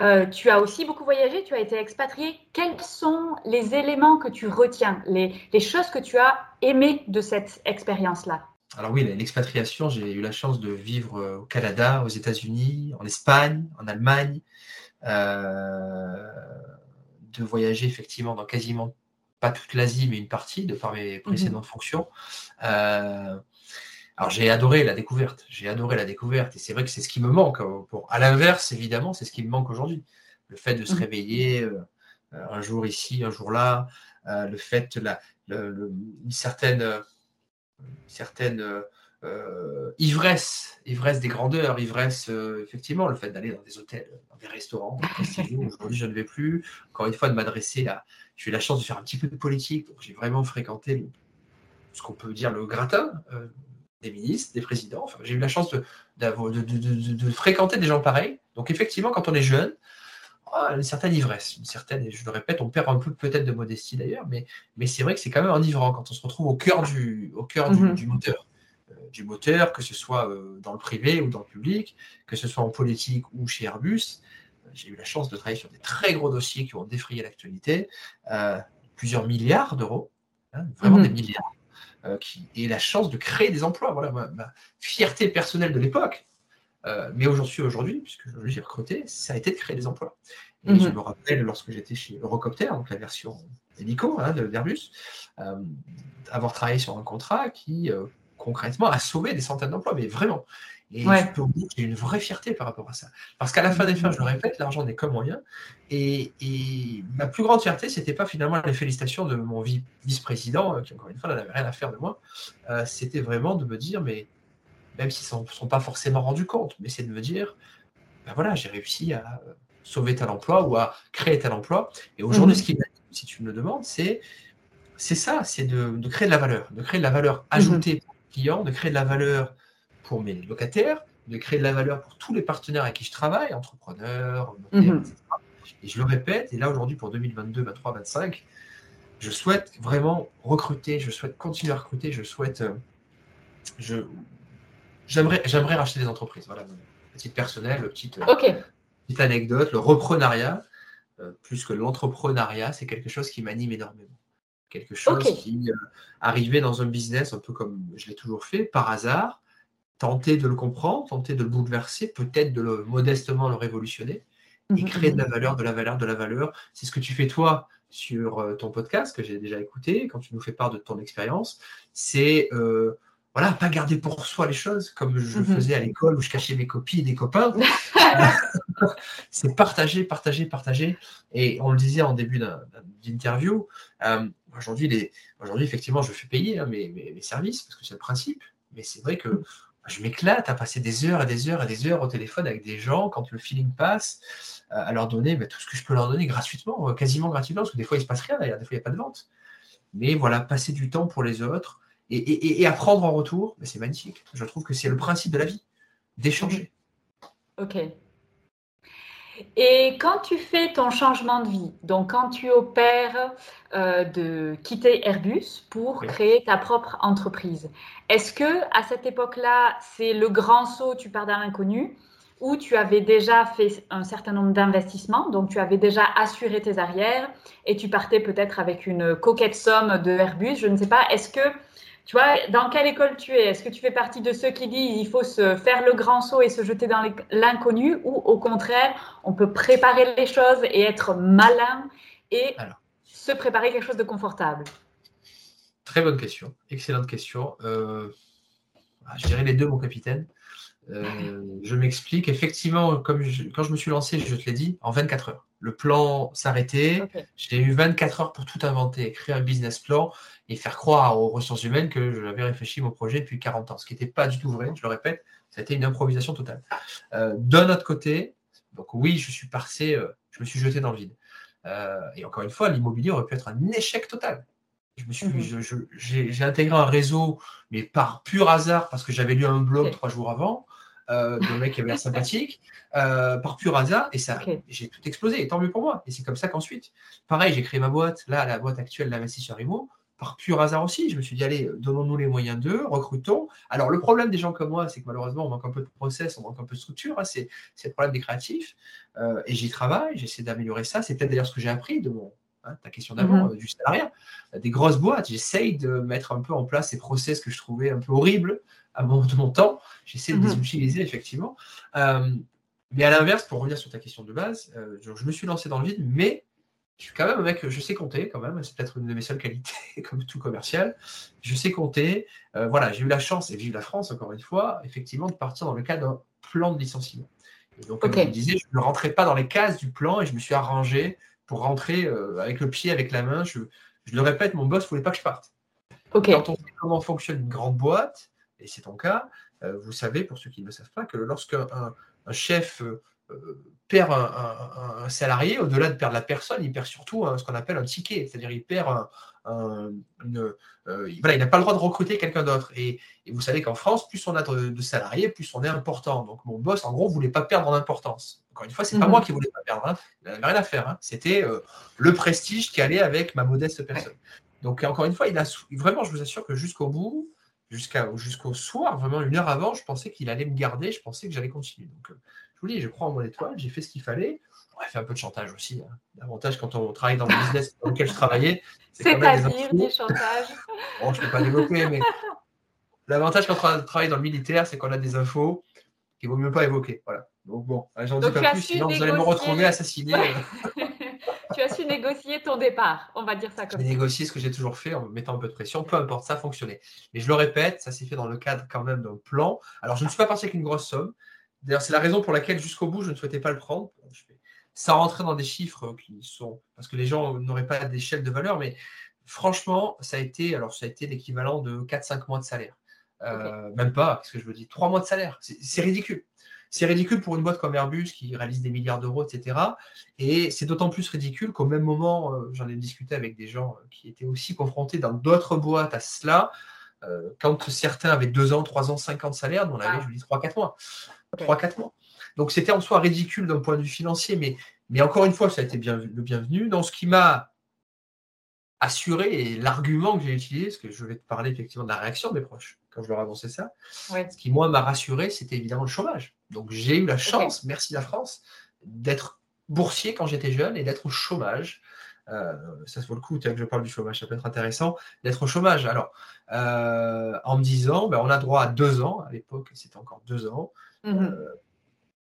euh, tu as aussi beaucoup voyagé, tu as été expatrié. Quels sont les éléments que tu retiens, les, les choses que tu as aimées de cette expérience-là? Alors oui, l'expatriation, j'ai eu la chance de vivre euh, au Canada, aux États-Unis, en Espagne, en Allemagne, euh, de voyager effectivement dans quasiment pas toute l'Asie, mais une partie, de par mes mhm. précédentes fonctions. Euh, alors j'ai adoré la découverte, j'ai adoré la découverte, et c'est vrai que c'est ce qui me manque. Hein, pour, à l'inverse, évidemment, c'est ce qui me manque aujourd'hui. Le fait de se mhm. réveiller euh, un jour ici, un jour là, euh, le fait, la, une certaine, certaine euh, ivresse, ivresse des grandeurs, ivresse, euh, effectivement, le fait d'aller dans des hôtels, dans des restaurants, aujourd'hui je ne vais plus, encore une fois, de m'adresser à. J'ai eu la chance de faire un petit peu de politique, donc j'ai vraiment fréquenté ce qu'on peut dire le gratin euh, des ministres, des présidents. Enfin, j'ai eu la chance de, de, de, fréquenter des gens pareils. Donc, effectivement, quand on est jeune, oh, une certaine ivresse, une certaine, et je le répète, on perd un peu peut-être de modestie d'ailleurs, mais, mais c'est vrai que c'est quand même enivrant quand on se retrouve au cœur du, au cœur du mhm. moteur du moteur, que ce soit euh, dans le privé ou dans le public, que ce soit en politique ou chez Airbus. Euh, j'ai eu la chance de travailler sur des très gros dossiers qui ont défrayé l'actualité, euh, plusieurs milliards d'euros, hein, vraiment mhm. des milliards, qui, et la chance de créer des emplois. Voilà ma, fierté personnelle de l'époque, mais où j'en suis aujourd'hui, puisque j'ai recruté, ça a été de créer des emplois. Et je mhm. me rappelle, lorsque j'étais chez Eurocopter, donc la version hélico hein, d'Airbus, avoir travaillé sur un contrat qui concrètement à sauver des centaines d'emplois, mais vraiment. Et je peux vous dire y a une vraie fierté par rapport à ça. Parce qu'à la fin des fins, je le répète, l'argent n'est que moyen. Et, ma plus grande fierté, c'était pas finalement les félicitations de mon vice-président, euh, qui encore une fois n'avait rien à faire de moi. Euh, c'était vraiment de me dire, mais même s'ils ne sont pas forcément rendus compte, mais c'est de me dire, ben voilà, j'ai réussi à sauver tel emploi ou à créer tel emploi. Et aujourd'hui, mhm. ce qui si tu me le demandes, c'est c'est ça, c'est de, créer de la valeur, de créer de la valeur ajoutée mhm clients, de créer de la valeur pour mes locataires, de créer de la valeur pour tous les partenaires avec qui je travaille, entrepreneurs, notaires, mhm. etc. Et je le répète, et là aujourd'hui pour 2022, 2023, 2025, je souhaite vraiment recruter, je souhaite continuer à recruter, je souhaite. Euh, je, j'aimerais, j'aimerais racheter des entreprises. Voilà, petite personnelle, petite, euh, petite anecdote, le reprenariat, euh, plus que l'entrepreneuriat, c'est quelque chose qui m'anime énormément. Quelque chose qui arrivait dans un business un peu comme je l'ai toujours fait, par hasard, tenter de le comprendre, tenter de le bouleverser, peut-être de le modestement le révolutionner, et mhm, créer de la mhm. valeur, de la valeur, de la valeur. C'est ce que tu fais toi sur euh, ton podcast que j'ai déjà écouté, quand tu nous fais part de ton expérience. C'est euh, voilà, pas garder pour soi les choses comme je mhm. faisais à l'école où je cachais mes copies et des copains. c'est partager, partager, partager. Et on le disait en début d'interview, euh, aujourd'hui, aujourd'hui, effectivement, je fais payer hein, mes, mes, services parce que c'est le principe. Mais c'est vrai que je m'éclate à passer des heures et des heures et des heures au téléphone avec des gens quand le feeling passe, euh, à leur donner bah, tout ce que je peux leur donner gratuitement, euh, quasiment gratuitement, parce que des fois il ne se passe rien d'ailleurs, des fois il n'y a pas de vente. Mais voilà, passer du temps pour les autres et, apprendre en retour, c'est magnifique. Je trouve que c'est le principe de la vie, d'échanger. Ok. Et quand tu fais ton changement de vie, donc quand tu opères euh, de quitter Airbus pour créer ta propre entreprise, est-ce que à cette époque-là, c'est le grand saut, tu pars dans l'inconnu, ou tu avais déjà fait un certain nombre d'investissements, donc tu avais déjà assuré tes arrières et tu partais peut-être avec une coquette somme de Airbus, je ne sais pas. Est-ce que tu vois, dans quelle école tu es? Est-ce que tu fais partie de ceux qui disent il faut se faire le grand saut et se jeter dans l'inconnu? Ou au contraire, on peut préparer les choses et être malin et se préparer quelque chose de confortable? Très bonne question, excellente question. Euh, ah, je dirais les deux, mon capitaine. Euh, je m'explique. Effectivement, comme quand je me suis lancé, je te l'ai dit, en 24 heures. Le plan s'arrêtait. J'ai eu 24 heures pour tout inventer, créer un business plan et faire croire aux ressources humaines que j'avais réfléchi mon projet depuis 40 ans, ce qui n'était pas du tout vrai, je le répète, c'était une improvisation totale. Euh, D'un autre côté, donc oui, je suis passé, euh, je me suis jeté dans le vide. Et encore une fois, l'immobilier aurait pu être un échec total. Je me suis, mhm. j'ai intégré un réseau, mais par pur hasard, parce que j'avais lu un blog trois jours avant, euh, d'un mec qui avait l'air sympathique, euh, par pur hasard, et ça, j'ai tout explosé, et tant mieux pour moi. Et c'est comme ça qu'ensuite, pareil, j'ai créé ma boîte, là, la boîte actuelle d'investisseur IMO, par pur hasard aussi. Je me suis dit, allez, donnons-nous les moyens d'eux, recrutons. Alors, le problème des gens comme moi, c'est que malheureusement, on manque un peu de process, on manque un peu de structure. Hein, c'est, le problème des créatifs. Euh, et j'y travaille, j'essaie d'améliorer ça. C'est peut-être d'ailleurs ce que j'ai appris de mon, hein, ta question d'avant, mhm. euh, du salariat. Des grosses boîtes, j'essaye de mettre un peu en place ces process que je trouvais un peu horribles à mon, de mon temps. J'essaie de les mhm. utiliser, effectivement. Euh, mais à l'inverse, pour revenir sur ta question de base, je me suis lancé dans le vide, mais je suis quand même un mec, je sais compter quand même, c'est peut-être une de mes seules qualités, comme tout commercial. Je sais compter. Euh, voilà, j'ai eu la chance, et vive la France encore une fois, effectivement, de partir dans le cadre d'un plan de licenciement. Et donc, comme je disais, je ne rentrais pas dans les cases du plan et je me suis arrangé pour rentrer euh, avec le pied, avec la main. Je, le répète, mon boss ne voulait pas que je parte. Quand on sait comment fonctionne une grande boîte, et c'est ton cas, euh, vous savez, pour ceux qui ne le savent pas, que lorsqu'un un chef perd un, salarié, au-delà de perdre la personne, il perd surtout ce qu'on appelle un ticket, c'est-à-dire il perd une, euh, il n'a pas le droit de recruter quelqu'un d'autre. Et, vous savez qu'en France, plus on a de, salariés, plus on est important. Donc mon boss, en gros, voulait pas perdre en importance. Encore une fois, c'est pas mhm. moi qui voulais pas perdre. Hein. Il n'avait rien à faire. Hein. C'était euh, le prestige qui allait avec ma modeste personne. Donc encore une fois, il a vraiment, je vous assure que jusqu'au bout, jusqu'au soir, vraiment une heure avant, je pensais qu'il allait me garder. Je pensais que j'allais continuer. Donc euh, je vous dis, je crois en mon étoile, j'ai fait ce qu'il fallait. On a fait un peu de chantage aussi. Hein. L'avantage quand on travaille dans le business dans lequel je travaillais, c'est qu'on a des du chantage. Bon, je ne peux pas développer, mais l'avantage quand on travaille dans le militaire, c'est qu'on a des infos qu'il ne vaut mieux pas évoquer. Voilà. Donc bon, j'en dis pas plus, sinon vous allez me retrouver assassiné. tu as su négocier ton départ, on va dire ça comme ça. J'ai négocié ce que j'ai toujours fait en mettant un peu de pression, peu importe, ça a fonctionné. Mais je le répète, ça s'est fait dans le cadre quand même d'un plan. Alors je ne suis pas parti avec une grosse somme, D'ailleurs, c'est la raison pour laquelle jusqu'au bout, je ne souhaitais pas le prendre. Sans rentrer dans des chiffres qui sont. Parce que les gens n'auraient pas d'échelle de valeur, mais franchement, ça a été, alors ça a été l'équivalent de 4-5 mois de salaire. Euh, même pas, ce que je veux dire, 3 mois de salaire. C'est ridicule. C'est ridicule pour une boîte comme Airbus qui réalise des milliards d'euros, etc. Et c'est d'autant plus ridicule qu'au même moment, euh, j'en ai discuté avec des gens qui étaient aussi confrontés dans d'autres boîtes à cela. quand certains avaient deux ans, trois ans, cinq ans de salaire, nous on avait, ah. je dis, trois, quatre mois. Trois, quatre mois. Donc c'était en soi ridicule d'un point de vue financier, mais, mais encore une fois, ça a été bien, le bienvenu. Dans ce qui m'a assuré et l'argument que j'ai utilisé, parce que je vais te parler effectivement de la réaction de mes proches quand je leur annonçais ça, ce qui moi m'a rassuré, c'était évidemment le chômage. Donc j'ai eu la chance, merci la France, d'être boursier quand j'étais jeune et d'être au chômage. Euh, ça se vaut le coup, que je parle du chômage, ça peut être intéressant d'être au chômage. Alors, euh, en me disant, ben, on a droit à deux ans, à l'époque c'était encore deux ans. Mhm. Euh,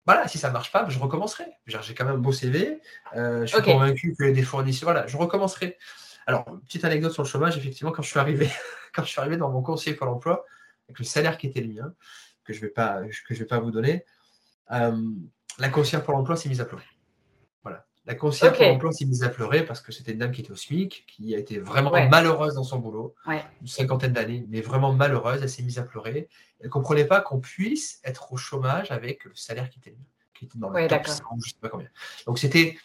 voilà, si ça ne marche pas, je recommencerai. J'ai quand même un beau CV, je suis convaincu que des fournisseurs, voilà, je recommencerai. Alors, petite anecdote sur le chômage, effectivement, quand je suis arrivé, quand je suis arrivé dans mon conseiller pour l'emploi, avec le salaire qui était le mien, que je ne vais, pas, que je vais pas vous donner, la conseillère pour l'emploi s'est mise à pleurer. La conseillère pour l'emploi s'est mise à pleurer parce que c'était une dame qui était au SMIC, qui a été vraiment malheureuse dans son boulot, une cinquantaine d'années, mais vraiment malheureuse. Elle s'est mise à pleurer. Elle ne comprenait pas qu'on puisse être au chômage avec le salaire qui était, qui était dans le top 100, je sais pas combien. Donc c'était,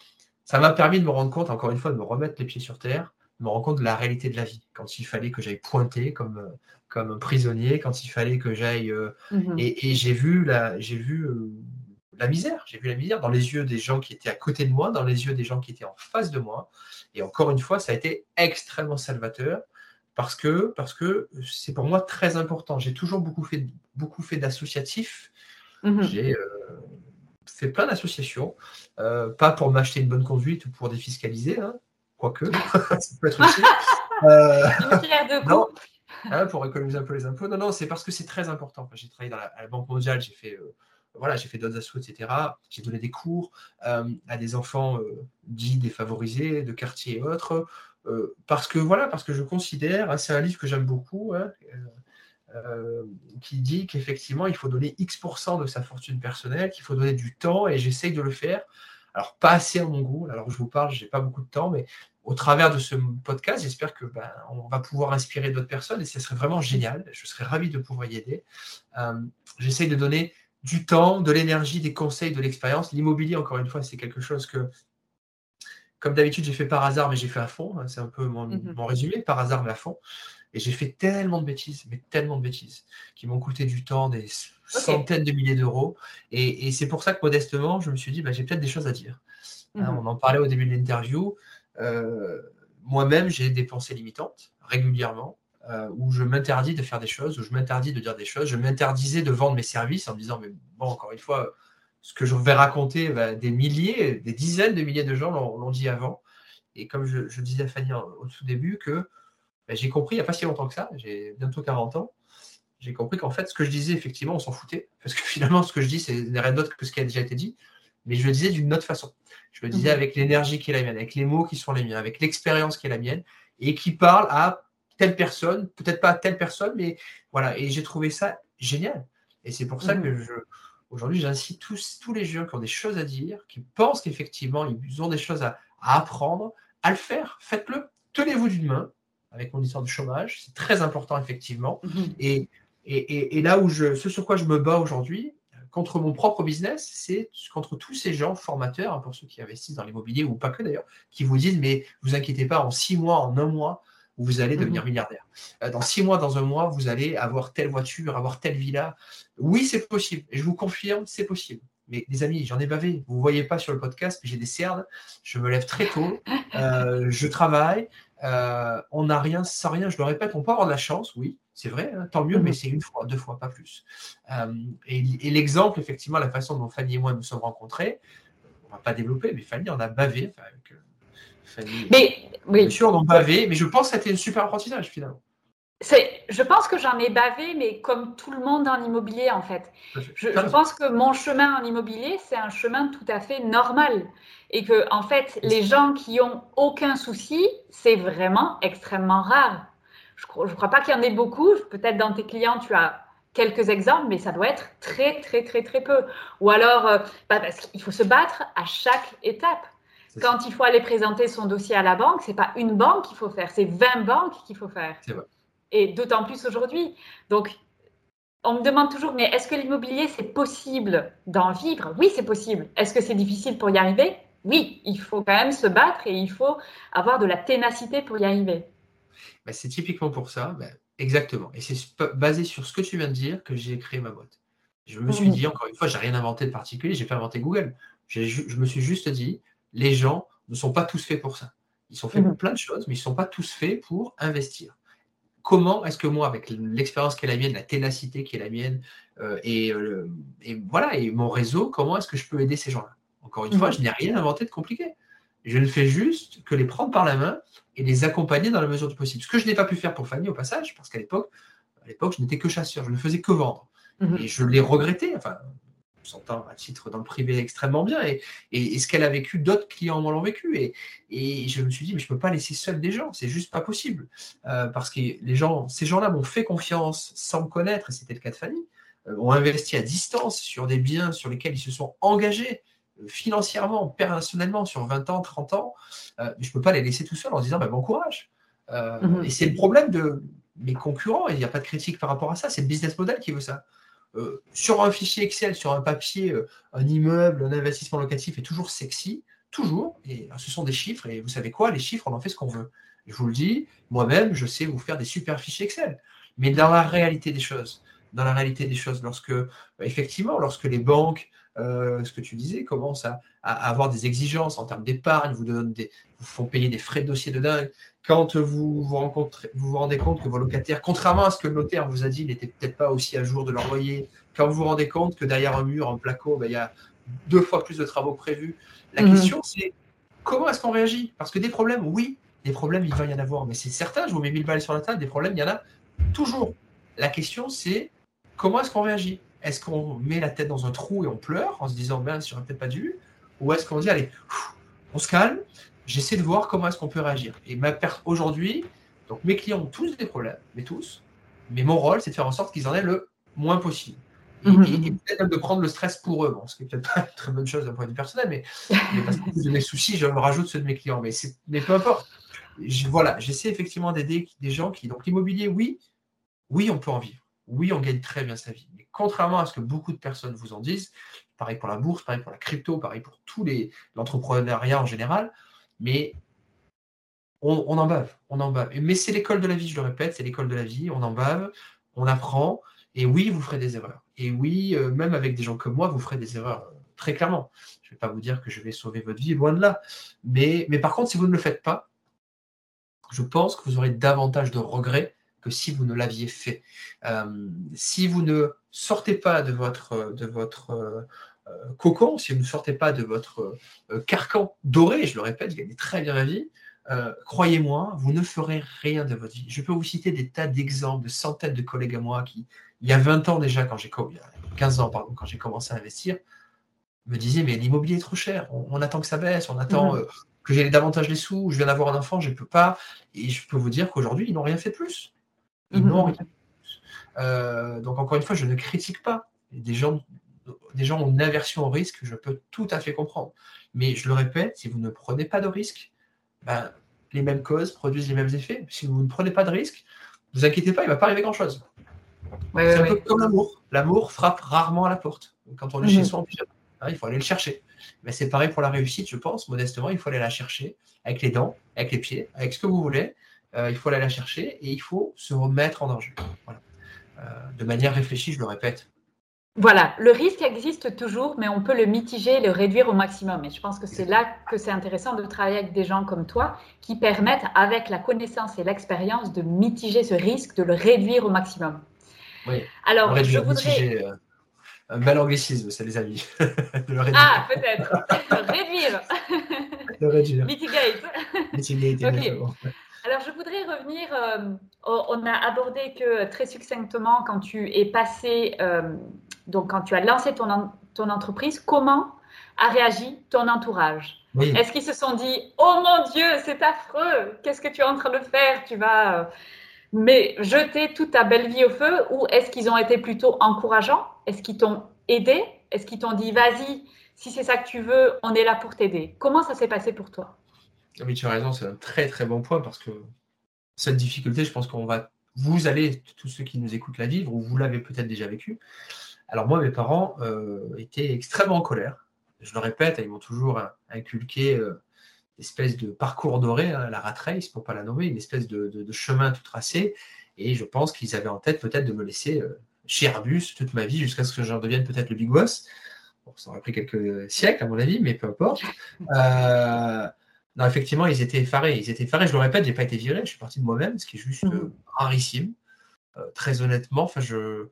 ça m'a permis de me rendre compte, encore une fois, de me remettre les pieds sur terre, de me rendre compte de la réalité de la vie. Quand il fallait que j'aille pointer comme, comme prisonnier, quand il fallait que j'aille. Euh, mhm. Et, j'ai vu, la, j'ai vu euh, la misère. J'ai vu la misère dans les yeux des gens qui étaient à côté de moi, dans les yeux des gens qui étaient en face de moi. Et encore une fois, ça a été extrêmement salvateur parce que parce que c'est pour moi très important. J'ai toujours beaucoup fait beaucoup fait d'associatifs. Mhm. J'ai euh, fait plein d'associations, euh, pas pour m'acheter une bonne conduite ou pour défiscaliser, hein, quoique ça peut être aussi. Euh, non, hein, pour économiser un peu les impôts. Non, non, c'est parce que c'est très important. J'ai travaillé dans la, Banque mondiale, j'ai fait voilà, j'ai fait d'autres assos, etc. J'ai donné des cours euh, à des enfants euh, dits défavorisés, de quartier et autres, euh, parce que voilà, parce que je considère, hein, c'est un livre que j'aime beaucoup, hein, qui dit qu'effectivement, il faut donner X% de sa fortune personnelle, qu'il faut donner du temps, et j'essaye de le faire. Alors, pas assez à mon goût, alors je vous parle, je n'ai pas beaucoup de temps, mais au travers de ce podcast, j'espère que ben, on va pouvoir inspirer d'autres personnes et ce serait vraiment génial. Je serais ravi de pouvoir y aider. J'essaye de donner du temps, de l'énergie, des conseils, de l'expérience. L'immobilier, encore une fois, c'est quelque chose que, comme d'habitude, j'ai fait par hasard, mais j'ai fait à fond. Hein. C'est un peu mhm. mon, résumé, par hasard, mais à fond. Et j'ai fait tellement de bêtises, mais tellement de bêtises, qui m'ont coûté du temps, des centaines de milliers d'euros. Et, c'est pour ça que, modestement, je me suis dit, bah, j'ai peut-être des choses à dire. Hein, mhm. on en parlait au début de l'interview. Euh, moi-même, j'ai des pensées limitantes régulièrement. Euh, où je m'interdis de faire des choses, où je m'interdis de dire des choses, je m'interdisais de vendre mes services en me disant, mais bon, encore une fois, ce que je vais raconter, bah, des milliers, des dizaines de milliers de gens l'ont dit avant. Et comme je, disais à Fanny au tout début, que bah, j'ai compris il n'y a pas si longtemps que ça, j'ai bientôt 40 ans, j'ai compris qu'en fait, ce que je disais, effectivement, on s'en foutait. Parce que finalement, ce que je dis, c'est rien d'autre que ce qui a déjà été dit. Mais je le disais d'une autre façon. Je le disais mhm. avec l'énergie qui est la mienne, avec les mots qui sont les miens, avec l'expérience qui est la mienne, et qui parle à telle personne, peut-être pas telle personne, mais voilà. Et j'ai trouvé ça génial. Et c'est pour ça mmh. que je, aujourd'hui, j'incite tous, tous les gens qui ont des choses à dire, qui pensent qu'effectivement, ils ont des choses à, apprendre, à le faire. Faites-le. Tenez-vous d'une main avec mon histoire de chômage. C'est très important, effectivement. Mmh. Et, et, et, là où je, ce sur quoi je me bats aujourd'hui, contre mon propre business, c'est contre tous ces gens formateurs, hein, pour ceux qui investissent dans l'immobilier ou pas que d'ailleurs, qui vous disent mais vous inquiétez pas, en six mois, en un mois, vous allez devenir mhm. milliardaire. Euh, dans six mois, dans un mois, vous allez avoir telle voiture, avoir telle villa. Oui, c'est possible. Et je vous confirme, c'est possible. Mais les amis, j'en ai bavé. Vous ne voyez pas sur le podcast, mais j'ai des cernes. Je me lève très tôt. Euh, je travaille. Euh, on n'a rien sans rien. Je le répète, on peut avoir de la chance, oui, c'est vrai, hein, tant mieux, mais mhm. c'est une fois, deux fois, pas plus. et, l'exemple, effectivement, la façon dont Fanny et moi nous sommes rencontrés, on ne va pas développer, mais Fanny en a bavé avec mais oui. Bien sûr, on en bavé, mais je pense que c'était un super apprentissage finalement. Je pense que j'en ai bavé, mais comme tout le monde en immobilier, en fait. Je, pense que mon chemin en immobilier, c'est un chemin tout à fait normal. Et que, en fait, les gens qui ont aucun souci, c'est vraiment extrêmement rare. Je ne crois, pas qu'il y en ait beaucoup. Peut-être dans tes clients, tu as quelques exemples, mais ça doit être très, très, très, très peu. Ou alors, euh, bah, parce qu'il faut se battre à chaque étape. Quand il faut aller présenter son dossier à la banque, c'est pas une banque qu'il faut faire, c'est 20 banques qu'il faut faire. Et d'autant plus aujourd'hui. Donc, on me demande toujours, mais est-ce que l'immobilier, c'est possible d'en vivre? Oui, c'est possible. Est-ce que c'est difficile pour y arriver? Oui, il faut quand même se battre et il faut avoir de la ténacité pour y arriver. Bah, c'est typiquement pour ça. Bah, Exactement. Et c'est basé sur ce que tu viens de dire que j'ai créé ma boîte. Je me suis mmh. dit, encore une fois, j'ai rien inventé de particulier, j'ai pas inventé Google. Je me suis juste dit, les gens ne sont pas tous faits pour ça. Ils sont faits pour mmh. plein de choses, mais ils ne sont pas tous faits pour investir. Comment est-ce que moi, avec l'expérience qui est la mienne, la ténacité qui est la mienne, euh, euh, et, voilà, et mon réseau, comment est-ce que je peux aider ces gens-là? Encore une fois, mmh. je n'ai rien inventé de compliqué. Je ne fais juste que les prendre par la main et les accompagner dans la mesure du possible. Ce que je n'ai pas pu faire pour Fanny au passage, parce qu'à l'époque, à l'époque, je n'étais que chasseur, je ne faisais que vendre. Mmh. Et je l'ai regretté. Enfin, s'entend à titre dans le privé extrêmement bien. Et, et, ce qu'elle a vécu, d'autres clients l'ont vécu. Et, et, je me suis dit, mais je ne peux pas laisser seul des gens, c'est juste pas possible. Euh, parce que les gens, ces gens-là m'ont fait confiance sans me connaître, et c'était le cas de Fanny, euh, ont investi à distance sur des biens sur lesquels ils se sont engagés euh, financièrement, personnellement, sur 20 ans, 30 ans. je ne peux pas les laisser tout seuls en disant, bah, bon courage. Mhm. Et c'est le problème de mes concurrents, et il n'y a pas de critique par rapport à ça, c'est le business model qui veut ça. Euh, sur un fichier Excel, sur un papier, euh, un immeuble, un investissement locatif est toujours sexy, toujours. Et ce sont des chiffres. Et vous savez quoi Les chiffres, on en fait ce qu'on veut. Je vous le dis, moi-même, je sais vous faire des super fichiers Excel. Mais dans la réalité des choses, dans la réalité des choses, lorsque, bah, effectivement, lorsque les banques, euh, ce que tu disais, commencent à, avoir des exigences en termes d'épargne, vous, vous font payer des frais de dossier de dingue, quand vous vous, rencontrez, vous vous rendez compte que vos locataires, contrairement à ce que le notaire vous a dit, n'étaient peut-être pas aussi à jour de leur loyer, quand vous vous rendez compte que derrière un mur, un placo, ben, il y a deux fois plus de travaux prévus, la mhm. question c'est comment est-ce qu'on réagit? Parce que des problèmes, oui, des problèmes, il va y en avoir, mais c'est certain, je vous mets mille balles sur la table, des problèmes, il y en a toujours. La question c'est comment est-ce qu'on réagit? Est-ce qu'on met la tête dans un trou et on pleure en se disant, ben, j'aurais peut-être pas dû? Ou est-ce qu'on dit, allez, on se calme, j'essaie de voir comment est-ce qu'on peut réagir. Et ma aujourd'hui, donc mes clients ont tous des problèmes, mais tous. Mais mon rôle, c'est de faire en sorte qu'ils en aient le moins possible. Et, mhm. peut-être de prendre le stress pour eux. Bon, ce qui n'est peut-être pas une très bonne chose d'un point de vue personnel, mais, parce que de mes soucis, je me rajoute ceux de mes clients. Mais, mais peu importe. voilà, j'essaie effectivement d'aider des gens qui. Donc l'immobilier, oui, oui, on peut en vivre. Oui, on gagne très bien sa vie. Mais contrairement à ce que beaucoup de personnes vous en disent, pareil pour la bourse, pareil pour la crypto, pareil pour tous les l'entrepreneuriat en général, mais on, en bave, on en bave. Mais c'est l'école de la vie, je le répète, c'est l'école de la vie, on en bave, on apprend, et oui, vous ferez des erreurs. Et oui, euh, même avec des gens comme moi, vous ferez des erreurs, euh, très clairement. Je ne vais pas vous dire que je vais sauver votre vie, loin de là. Mais, mais par contre, si vous ne le faites pas, je pense que vous aurez davantage de regrets que si vous ne l'aviez fait. Euh, si vous ne sortez pas de votre, de votre cocon, si vous ne sortez pas de votre euh, carcan doré, je le répète, vous gagnez très bien la vie, euh, croyez-moi, vous ne ferez rien de votre vie. Je peux vous citer des tas d'exemples, de centaines de collègues à moi qui, il y a 20 ans déjà, quand j'ai 15 ans, pardon, quand j'ai commencé à investir, me disaient mais l'immobilier est trop cher, on, attend que ça baisse, on attend mhm. que j'ai davantage les sous, je viens d'avoir un enfant, je ne peux pas. Et je peux vous dire qu'aujourd'hui, ils n'ont rien fait de plus. Ils mhm. n'ont rien fait de plus. donc encore une fois, je ne critique pas. Des gens des gens ont une aversion au risque, je peux tout à fait comprendre. Mais je le répète, si vous ne prenez pas de risque, ben, les mêmes causes produisent les mêmes effets. Si vous ne prenez pas de risque, ne vous inquiétez pas, il ne va pas arriver grand-chose. c'est un peu comme l'amour. L'amour frappe rarement à la porte. Quand on est chez soi hein, il faut aller le chercher. Mais c'est pareil pour la réussite, je pense, modestement, il faut aller la chercher avec les dents, avec les pieds, avec ce que vous voulez. Euh, il faut aller la chercher et il faut se remettre en danger. Euh, de manière réfléchie, je le répète. Voilà, le risque existe toujours, mais on peut le mitiger, le réduire au maximum. Et je pense que c'est là que c'est intéressant de travailler avec des gens comme toi qui permettent, avec la connaissance et l'expérience, de mitiger ce risque, de le réduire au maximum. Oui. Alors, je voudrais. Euh, un bel anglicisme, c'est les amis. ah, peut-être. réduire. le réduire. Mitigate. Mitigate, Alors, je voudrais revenir. Euh, on a abordé que très succinctement, quand tu es passé euh, donc quand tu as lancé ton, ton entreprise, comment a réagi ton entourage? Est-ce qu'ils se sont dit Oh mon Dieu, c'est affreux, qu'est-ce que tu es en train de faire? Tu vas euh, mais jeter toute ta belle vie au feu Ou est-ce qu'ils ont été plutôt encourageants? Est-ce qu'ils t'ont aidé? Est-ce qu'ils t'ont dit Vas-y, si c'est ça que tu veux, on est là pour t'aider Comment ça s'est passé pour toi? Oui, tu as raison, c'est un très très bon point parce que cette difficulté, je pense qu'on va, vous allez, tous ceux qui nous écoutent la vivre, ou vous l'avez peut-être déjà vécu. Alors moi, mes parents euh, étaient extrêmement en colère. Je le répète, ils m'ont toujours inculqué euh, une espèce de parcours doré, hein, la rat race, pour pas la nommer, une espèce de, chemin tout tracé. Et je pense qu'ils avaient en tête peut-être de me laisser chez Airbus toute ma vie jusqu'à ce que j'en devienne peut-être le big boss. ça aurait pris quelques siècles, à mon avis, mais peu importe. Non, effectivement, ils étaient effarés. Ils étaient effarés. Je le répète, je n'ai pas été viré. Je suis parti de moi-même, ce qui est juste mmh. rarissime. très honnêtement, enfin, je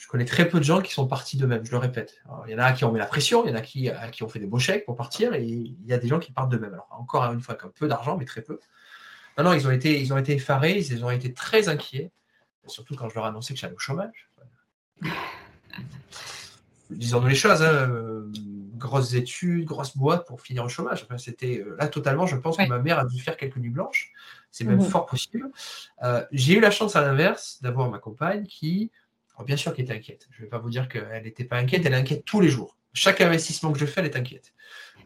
je connais très peu de gens qui sont partis d'eux-mêmes, je le répète. il y en a qui ont mis la pression, il y en a qui, qui ont fait des beaux chèques pour partir, et il y a des gens qui partent d'eux-mêmes. Alors, encore une fois, avec peu d'argent, mais très peu. Non, non, ils ont été, ils ont été effarés, ils ont été très inquiets, surtout quand je leur ai annoncé que j'allais au chômage. Disons-nous les choses, hein, euh, grosses études, grosses boîtes pour finir au chômage. c'était euh, là totalement, je pense que ma mère a dû faire quelques nuits blanches. C'est même mmh. fort possible. Euh, j'ai eu la chance à l'inverse d'avoir ma compagne qui bien sûr qu'elle était inquiète. Je ne vais pas vous dire qu'elle n'était pas inquiète, elle est inquiète tous les jours. Chaque investissement que je fais, elle est inquiète.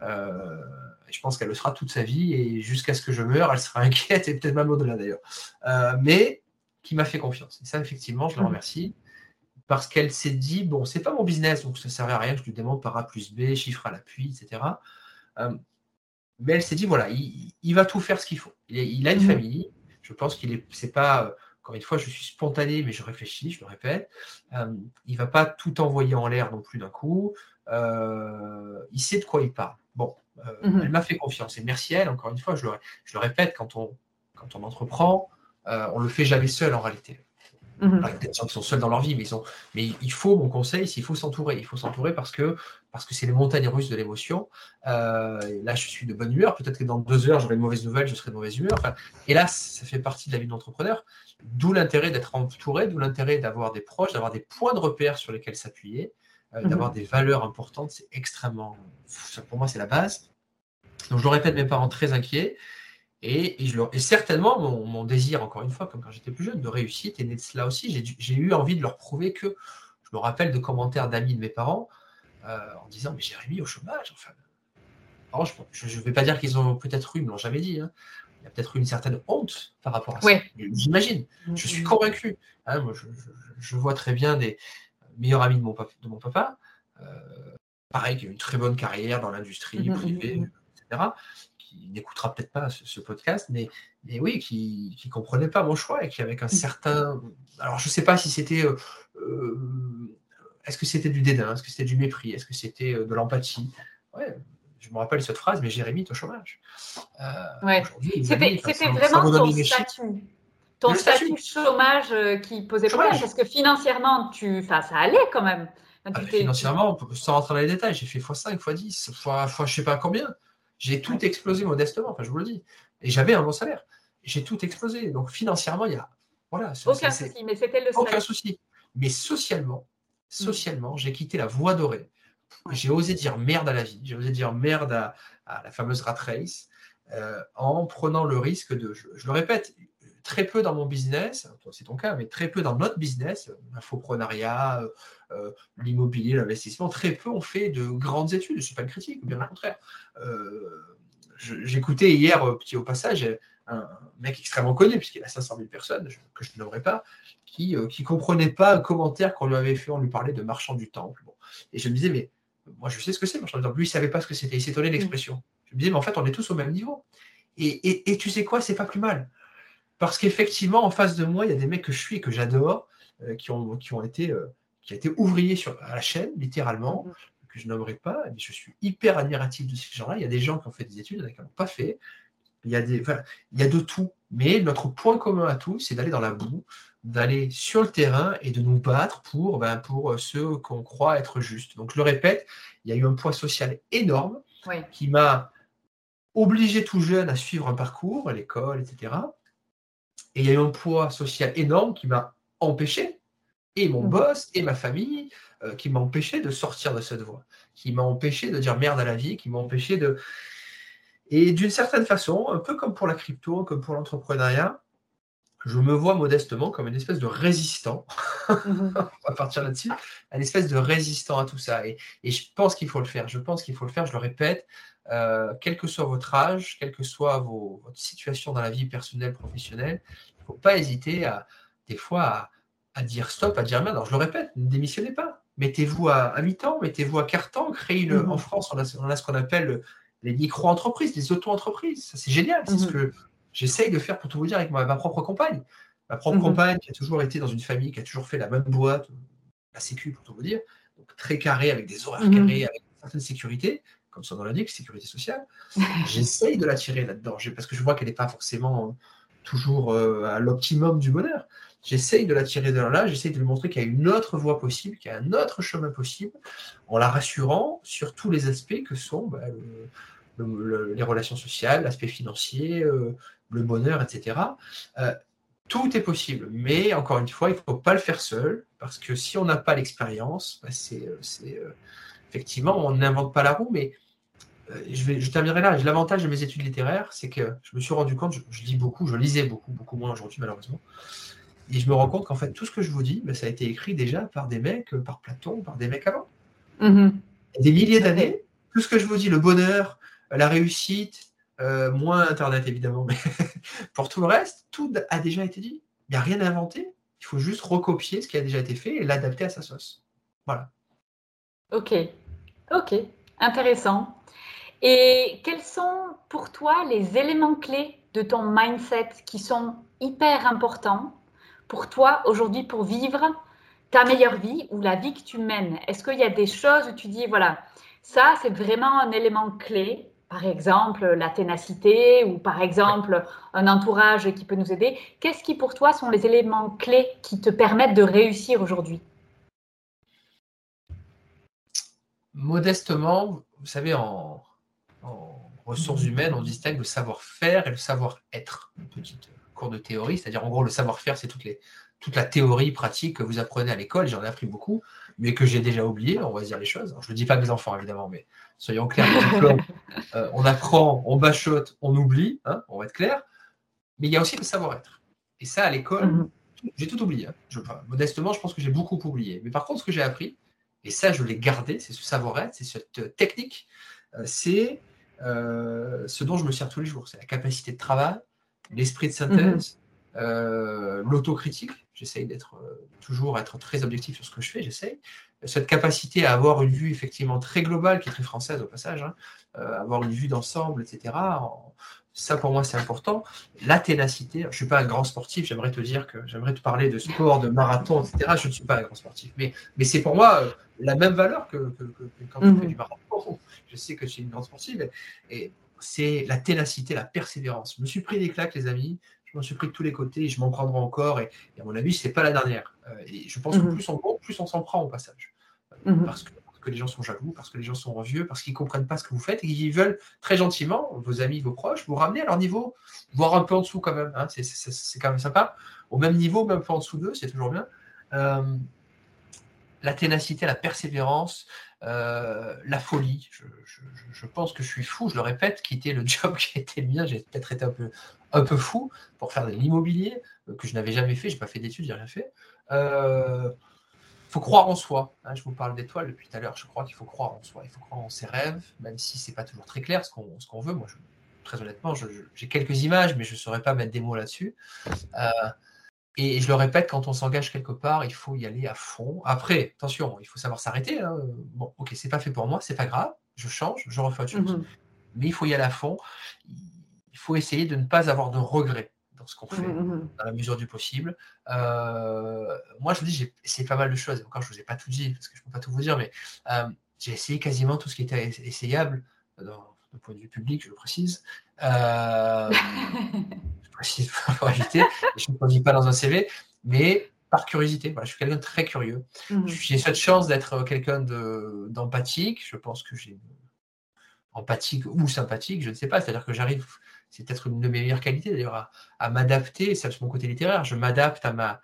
Euh, je pense qu'elle le sera toute sa vie et jusqu'à ce que je meure, elle sera inquiète et peut-être même au-delà d'ailleurs. Euh, mais qui m'a fait confiance. Et ça, effectivement, je la mmh. remercie parce qu'elle s'est dit bon, c'est pas mon business, donc ça ne servait à rien que je lui demande par A plus B, chiffre à l'appui, etc. Euh, mais elle s'est dit voilà, il, va tout faire ce qu'il faut. Il, a une mmh. famille. Je pense qu'il est, c'est pas encore une fois, je suis spontané, mais je réfléchis, je le répète. Euh, il ne va pas tout envoyer en l'air non plus d'un coup. Euh, il sait de quoi il parle. Bon, euh, mhm. elle m'a fait confiance. Et merci à elle, encore une fois, je le, je le répète, quand on, quand on entreprend, on ne le fait jamais seul en réalité. Mhm. Il y a des gens qui sont seuls dans leur vie, mais, ils ont, mais il faut, mon conseil, qu'il faut s'entourer. Il faut s'entourer parce que parce que c'est les montagnes russes de l'émotion. Euh, là, je suis de bonne humeur. Peut-être que dans deux heures, j'aurai une mauvaise nouvelle, je serai de mauvaise humeur. Enfin, hélas, ça fait partie de la vie de l'entrepreneur. D'où l'intérêt d'être entouré, d'où l'intérêt d'avoir des proches, d'avoir des points de repère sur lesquels s'appuyer, euh, mhm. d'avoir des valeurs importantes. C'est extrêmement. Pour moi, c'est la base. Donc, je le répète, mes parents très inquiets. Et, et, certainement, mon, désir, encore une fois, comme quand j'étais plus jeune, de réussite est né de cela aussi. J'ai eu envie de leur prouver que, je me rappelle de commentaires d'amis de mes parents euh, en disant Mais Jérémy au chômage. Enfin, je ne vais pas dire qu'ils ont peut-être eu, ils ne l'ont jamais dit. Hein. Il y a peut-être eu une certaine honte par rapport à ça. J'imagine. Je suis convaincu. Hein, moi, je, vois très bien des meilleurs amis de mon, papa, de mon papa. Euh, pareil, qui a une très bonne carrière dans l'industrie mm-hmm, privée, etc qui n'écoutera peut-être pas ce, podcast, mais, mais oui, qui ne comprenait pas mon choix et qui avec un certain. Alors, je ne sais pas si c'était. Euh, euh, est-ce que c'était du dédain Est-ce que c'était du mépris Est-ce que c'était euh, de l'empathie? Ouais, je me rappelle cette phrase, mais Jérémy est au chômage. ouais. C'était vraiment ton statut. Ton statut, chômage qui posait problème, parce que financièrement, tu, ça allait quand même. Ah, financièrement, sans rentrer dans les détails, j'ai fait x5, x10, x, je ne sais pas combien. J'ai tout explosé modestement, enfin je vous le dis. Et j'avais un bon salaire. J'ai tout explosé. Donc financièrement, il y a. Voilà, aucun souci, mais c'était le Aucun souci. Mais socialement, mm. socialement, j'ai quitté la voie dorée. J'ai osé dire merde à la vie. J'ai osé dire merde à, la fameuse rat race euh, en prenant le risque de. Je, le répète, très peu dans mon business, c'est ton cas, mais très peu dans notre business, l'infoprenariat, euh, euh, l'immobilier, l'investissement, très peu ont fait de grandes études. Ce n'est pas une critique, bien au contraire. Euh, j'écoutais hier, petit au passage, un mec extrêmement connu, puisqu'il a 500 000 personnes, que je ne nommerai pas, qui ne comprenait pas un commentaire qu'on lui avait fait, on lui parlait de marchand du temple. Et je me disais, mais moi je sais ce que c'est, marchand du temple. Lui, il ne savait pas ce que c'était, il s'étonnait de l'expression. Je me disais, mais en fait, on est tous au même niveau. Et, et tu sais quoi, c'est pas plus mal. Parce qu'effectivement, en face de moi, il y a des mecs que je suis et que j'adore, euh, qui, ont, qui ont été, euh, qui été ouvriers sur, à la chaîne, littéralement, mm-hmm. que je nommerai pas, mais je suis hyper admiratif de ces gens-là. Il y a des gens qui ont fait des études, il y en a qui n'ont pas fait. Il y, a des, il y a de tout. Mais notre point commun à tous, c'est d'aller dans la boue, d'aller sur le terrain et de nous battre pour, ben, pour ceux qu'on croit être justes. Donc, je le répète, il y a eu un poids social énorme qui m'a obligé tout jeune à suivre un parcours, l'école, etc. Et il y a eu un poids social énorme qui m'a empêché, et mon mmh. boss, et ma famille, euh, qui m'a empêché de sortir de cette voie, qui m'a empêché de dire merde à la vie, qui m'a empêché de... Et d'une certaine façon, un peu comme pour la crypto, comme pour l'entrepreneuriat, je me vois modestement comme une espèce de résistant, mmh. on va partir là-dessus, une espèce de résistant à tout ça. Et, et je pense qu'il faut le faire, je pense qu'il faut le faire, je le répète, euh, quel que soit votre âge, quelle que soit votre situation dans la vie personnelle, professionnelle, il ne faut pas hésiter à, des fois à, dire stop, à dire merde. Alors je le répète, ne démissionnez pas. Mettez-vous à, mi-temps, mettez-vous à quart-temps, créez mhm. en France, on a, ce qu'on appelle les micro-entreprises, les auto-entreprises. Ça, c'est génial. C'est ce mhm. que j'essaye de faire pour tout vous dire avec ma, propre compagne. Ma propre mhm. compagne, qui a toujours été dans une famille, qui a toujours fait la même boîte, la sécu pour tout vous dire, donc très carré, avec des horaires mhm. carrés, avec une certaine sécurité, comme son nom l'indique, sécurité sociale. J'essaye de l'attirer là-dedans, parce que je vois qu'elle n'est pas forcément toujours euh, à l'optimum du bonheur. J'essaye de l'attirer de là, j'essaye de lui montrer qu'il y a une autre voie possible, qu'il y a un autre chemin possible, en la rassurant sur tous les aspects que sont bah, les relations sociales, l'aspect financier, euh, le bonheur, etc. Euh, tout est possible, mais encore une fois, il ne faut pas le faire seul, parce que si on n'a pas l'expérience, bah, c'est effectivement, on n'invente pas la roue, mais euh, je, vais, je terminerai là. L'avantage de mes études littéraires, c'est que je me suis rendu compte, je, lis beaucoup, je lisais beaucoup, beaucoup moins aujourd'hui malheureusement, et je me rends compte qu'en fait, tout ce que je vous dis, ben, ça a été écrit déjà par des mecs, euh, par Platon, par des mecs avant. Mm-hmm. Des milliers d'années, tout ce que je vous dis, le bonheur, euh, la réussite, moins Internet évidemment, mais pour tout le reste, tout a déjà été dit. Il n'y a rien à inventer. Il faut juste recopier ce qui a déjà été fait et l'adapter à sa sauce. Voilà. Ok, ok, intéressant. Et quels sont pour toi les éléments clés de ton mindset qui sont hyper importants pour toi aujourd'hui pour vivre ta meilleure vie ou la vie que tu mènes? Est-ce qu'il y a des choses où tu dis, voilà, ça c'est vraiment un élément clé par exemple la ténacité ou par exemple un entourage qui peut nous aider. Qu'est-ce qui pour toi sont les éléments clés qui te permettent de réussir aujourd'hui? Modestement, vous savez, en, en ressources humaines, on distingue le savoir-faire et le savoir-être. Une petite cours de théorie, c'est-à-dire en gros le savoir-faire, c'est toute la théorie pratique que vous apprenez à l'école, j'en ai appris beaucoup, mais que j'ai déjà oublié, on va dire les choses. je ne le dis pas à mes enfants, évidemment, mais soyons clairs, euh, on apprend, on bachote, on oublie, hein, on va être clair, mais il y a aussi le savoir-être. Et ça, à l'école, mhm. j'ai tout oublié. Hein. modestement, je pense que j'ai beaucoup oublié. Mais par contre, ce que j'ai appris, et ça, je l'ai gardé, c'est ce savoir-être, c'est cette technique euh, c'est euh, ce dont je me sers tous les jours. C'est la capacité de travail, l'esprit de synthèse, mhm. l'autocritique. J'essaye d'être toujours être très objectif sur ce que je fais, j'essaye. Cette capacité à avoir une vue effectivement très globale, qui est très française au passage, hein, avoir une vue d'ensemble, etc. Ça, pour moi, c'est important. La ténacité. Je ne suis pas un grand sportif. J'aimerais te dire que j'aimerais te parler de sport, de marathon, etc. Je ne suis pas un grand sportif. Mais, mais c'est pour moi euh, la même valeur que, quand tu fais mhm. du marathon. Je sais que tu es une grande sportive. Et c'est la ténacité, la persévérance. Je me suis pris des claques, les amis. Je m'en suis pris de tous les côtés. Je m'en prendrai encore. Et, à mon avis, ce n'est pas la dernière. Euh, et je pense que mhm. plus on prend, plus on s'en prend au passage. Mhm. Parce que que les gens sont jaloux, parce que les gens sont envieux, parce qu'ils ne comprennent pas ce que vous faites et qu'ils veulent très gentiment, vos amis, vos proches, vous ramener à leur niveau, voire un peu en dessous quand même. Hein. c'est quand même sympa. Au même niveau, même un peu en dessous d'eux, c'est toujours bien. Euh, la ténacité, la persévérance, euh, la folie. Je, pense que je suis fou, je le répète, quitter le job qui était le mien, j'ai peut-être été un peu, un peu fou pour faire de l'immobilier euh, que je n'avais jamais fait, je n'ai pas fait d'études, j'ai rien fait faut croire en soi. Hein, je vous parle d'étoiles depuis tout à l'heure. Je crois qu'il faut croire en soi. Il faut croire en ses rêves, même si c'est pas toujours très clair ce qu'on veut. Moi, très honnêtement, j'ai quelques images, mais je ne saurais pas mettre des mots là-dessus. Euh, et je le répète, quand on s'engage quelque part, il faut y aller à fond. Après, attention, il faut savoir s'arrêter. Hein. Bon, ok, c'est pas fait pour moi, c'est pas grave. Je change, je refais autre chose. Mhm. Mais il faut y aller à fond. Il faut essayer de ne pas avoir de regrets ce qu'on fait, mmh, mmh, mmh. dans la mesure du possible. Euh, moi, je vous dis, j'ai essayé pas mal de choses. Encore, je ne vous ai pas tout dit, parce que je ne peux pas tout vous dire, mais euh, j'ai essayé quasiment tout ce qui était essayable, d'un point de vue public, je le précise. Euh, je précise pour éviter, je ne le dis pas dans un CV, mais par curiosité. Voilà, je suis quelqu'un de très curieux. J'ai cette chance d'être quelqu'un d'empathique. je pense que j'ai empathique ou sympathique, je ne sais pas. C'est-à-dire que j'arrive c'est peut-être une de mes meilleures qualités d'ailleurs, à, m'adapter, c'est mon côté littéraire, je m'adapte à ma,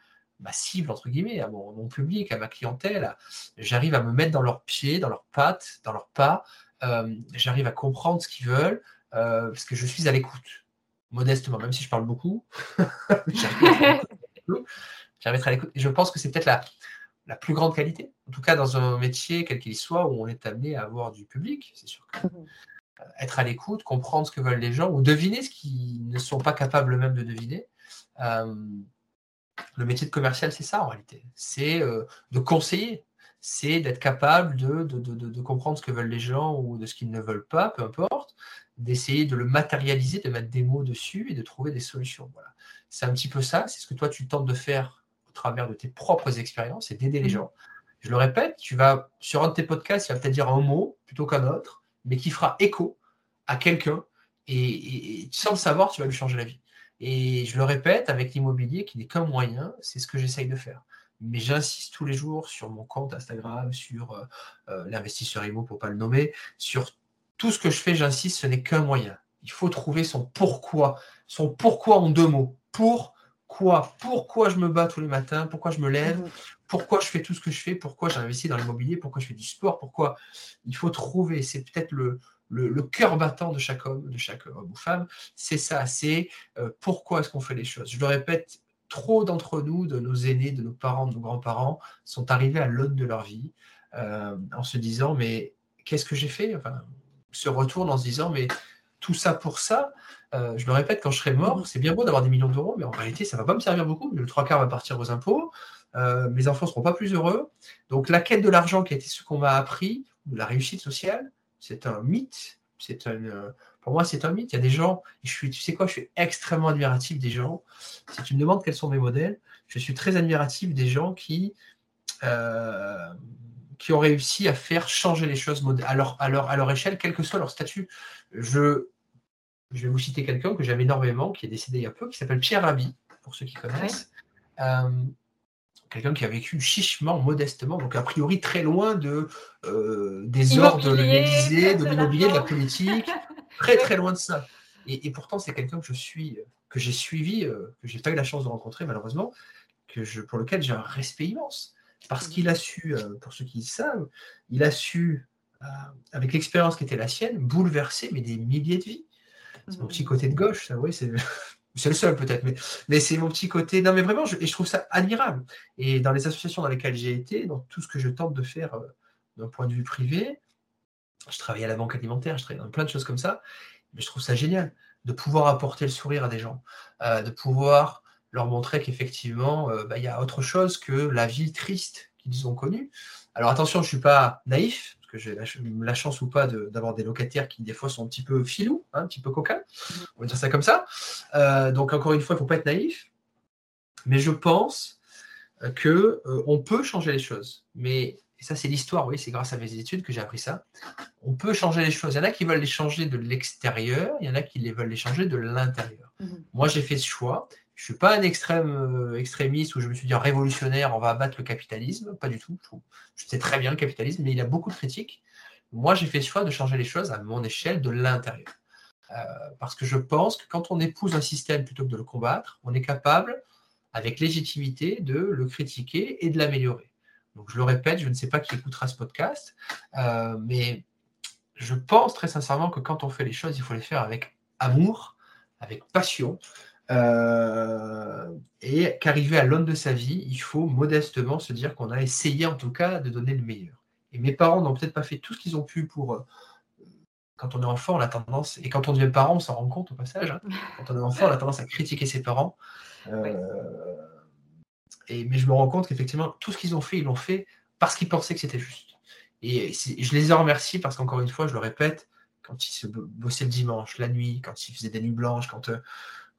cible, entre guillemets, à mon, public, à ma clientèle, j'arrive à me mettre dans leurs pieds, dans leurs pattes, dans leurs pas, euh, j'arrive à comprendre ce qu'ils veulent, euh, parce que je suis à l'écoute, modestement, même si je parle beaucoup, j'arrive à l'écoute, je pense que c'est peut-être la, la plus grande qualité, en tout cas dans un métier, quel qu'il soit, où on est amené à avoir du public, c'est sûr que mmh être à l'écoute, comprendre ce que veulent les gens ou deviner ce qu'ils ne sont pas capables même de deviner. Euh, le métier de commercial, c'est ça en réalité. C'est euh, de conseiller, c'est d'être capable de, de, comprendre ce que veulent les gens ou de ce qu'ils ne veulent pas, peu importe, d'essayer de le matérialiser, de mettre des mots dessus et de trouver des solutions. Voilà. c'est un petit peu ça, c'est ce que toi tu tentes de faire au travers de tes propres expériences et d'aider les mmh. gens. Je le répète, tu vas sur un de tes podcasts, tu vas peut-être dire un mot plutôt qu'un autre, mais qui fera écho à quelqu'un et, sans le savoir, tu vas lui changer la vie. Et je le répète, avec l'immobilier qui n'est qu'un moyen, c'est ce que j'essaye de faire. Mais j'insiste tous les jours sur mon compte Instagram, sur euh, euh, l'investisseur IMO pour ne pas le nommer, sur tout ce que je fais, j'insiste, ce n'est qu'un moyen. Il faut trouver son pourquoi, son pourquoi en deux mots. Pourquoi Pourquoi je me bats tous les matins Pourquoi je me lève mmh Pourquoi je fais tout ce que je fais Pourquoi j'investis dans l'immobilier Pourquoi je fais du sport Pourquoi Il faut trouver, c'est peut-être le, le, cœur battant de chaque homme, de chaque homme ou femme, c'est ça, c'est euh, pourquoi est-ce qu'on fait les choses? Je le répète, trop d'entre nous, de nos aînés, de nos parents, de nos grands-parents, sont arrivés à l'aune de leur vie euh, en se disant, mais qu'est-ce que j'ai fait? Enfin, se retournent en se disant, mais tout ça pour ça, euh, je le répète, quand je serai mort, c'est bien beau d'avoir des millions d'euros, mais en réalité, ça ne va pas me servir beaucoup. Le trois quarts va partir aux impôts. mes enfants ne seront pas plus heureux. Donc la quête de l'argent qui a été ce qu'on m'a appris, de la réussite sociale, c'est un mythe. C'est un, euh, pour moi, c'est un mythe. Il y a des gens, je suis, tu sais quoi, je suis extrêmement admiratif des gens. Si tu me demandes quels sont mes modèles, je suis très admiratif des gens qui, euh, qui ont réussi à faire changer les choses à leur, à leur, à leur échelle, quel que soit leur statut. Je, je vais vous citer quelqu'un que j'aime énormément, qui est décédé il y a peu, qui s'appelle Pierre Rabhi, pour ceux qui connaissent. Euh, quelqu'un qui a vécu chichement, modestement, donc a priori très loin de, euh, des ordres de l'Élysée, de l'immobilier, de la politique, très très loin de ça. Et, pourtant, c'est quelqu'un que je suis, que j'ai suivi, euh, que j'ai pas eu la chance de rencontrer malheureusement, que je, pour lequel j'ai un respect immense. Parce qu'il a su, euh, pour ceux qui savent, il a su, avec l'expérience qui était la sienne, bouleverser mais des milliers de vies. C'est mon petit côté de gauche, ça, oui, c'est c'est le seul peut-être, mais, mais c'est mon petit côté. Non, mais vraiment, je, et je trouve ça admirable. Et dans les associations dans lesquelles j'ai été, dans tout ce que je tente de faire euh, d'un point de vue privé, je travaille à la banque alimentaire, je travaille dans plein de choses comme ça, mais je trouve ça génial de pouvoir apporter le sourire à des gens, euh, de pouvoir leur montrer qu'effectivement, euh, bah, il y a autre chose que la vie triste qu'ils ont connue. Alors attention, je ne suis pas naïf, que j'ai la, chance ou pas d'avoir des locataires qui des fois sont un petit peu filous, hein, un petit peu coquins, on va dire ça comme ça. Euh, donc encore une fois, il ne faut pas être naïf, mais je pense euh, que euh, on peut changer les choses. Mais et ça c'est l'histoire, oui, c'est grâce à mes études que j'ai appris ça. On peut changer les choses. Il y en a qui veulent les changer de l'extérieur, il y en a qui les veulent les changer de l'intérieur. Mmh Moi j'ai fait ce choix je suis pas un extrême euh, extrémiste où je me suis dit révolutionnaire, on va abattre le capitalisme, pas du tout. Je, sais très bien le capitalisme, mais il a beaucoup de critiques. Moi, j'ai fait le choix de changer les choses à mon échelle de l'intérieur. Euh, parce que je pense que quand on épouse un système plutôt que de le combattre, on est capable, avec légitimité, de le critiquer et de l'améliorer. Donc je le répète, je ne sais pas qui écoutera ce podcast, euh, mais je pense très sincèrement que quand on fait les choses, il faut les faire avec amour, avec passion, euh, et qu'arrivé à l'aune de sa vie, il faut modestement se dire qu'on a essayé en tout cas de donner le meilleur. Et mes parents n'ont peut-être pas fait tout ce qu'ils ont pu pour. Euh, quand on est enfant, on a tendance, et quand on devient parent, on s'en rend compte au passage, hein. quand on est enfant, on a tendance à critiquer ses parents. Euh, et, mais je me rends compte qu'effectivement, tout ce qu'ils ont fait, ils l'ont fait parce qu'ils pensaient que c'était juste. Et je les remercie parce qu'encore une fois, je le répète, quand ils se bossaient le dimanche, la nuit, quand ils faisaient des nuits blanches, quand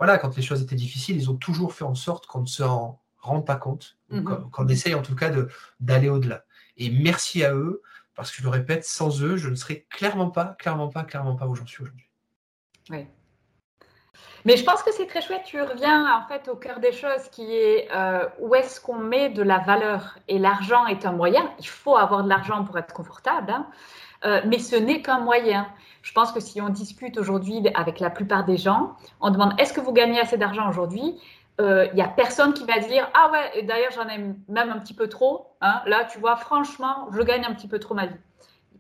voilà, quand les choses étaient difficiles, ils ont toujours fait en sorte qu'on ne s'en rende pas compte, mhm. qu'on essaye en tout cas d'aller au-delà. Et merci à eux, parce que je le répète, sans eux, je ne serais clairement pas, clairement pas, clairement pas où j'en suis aujourd'hui. Oui. Mais je pense que c'est très chouette. Tu reviens en fait au cœur des choses, qui est euh, où est-ce qu'on met de la valeur? Et l'argent est un moyen. Il faut avoir de l'argent pour être confortable. Hein. Euh, mais ce n'est qu'un moyen. Je pense que si on discute aujourd'hui avec la plupart des gens, on demande est-ce que vous gagnez assez d'argent aujourd'hui? Il euh, n'y a personne qui va dire ah ouais d'ailleurs j'en ai même un petit peu trop hein. là tu vois franchement je gagne un petit peu trop ma vie.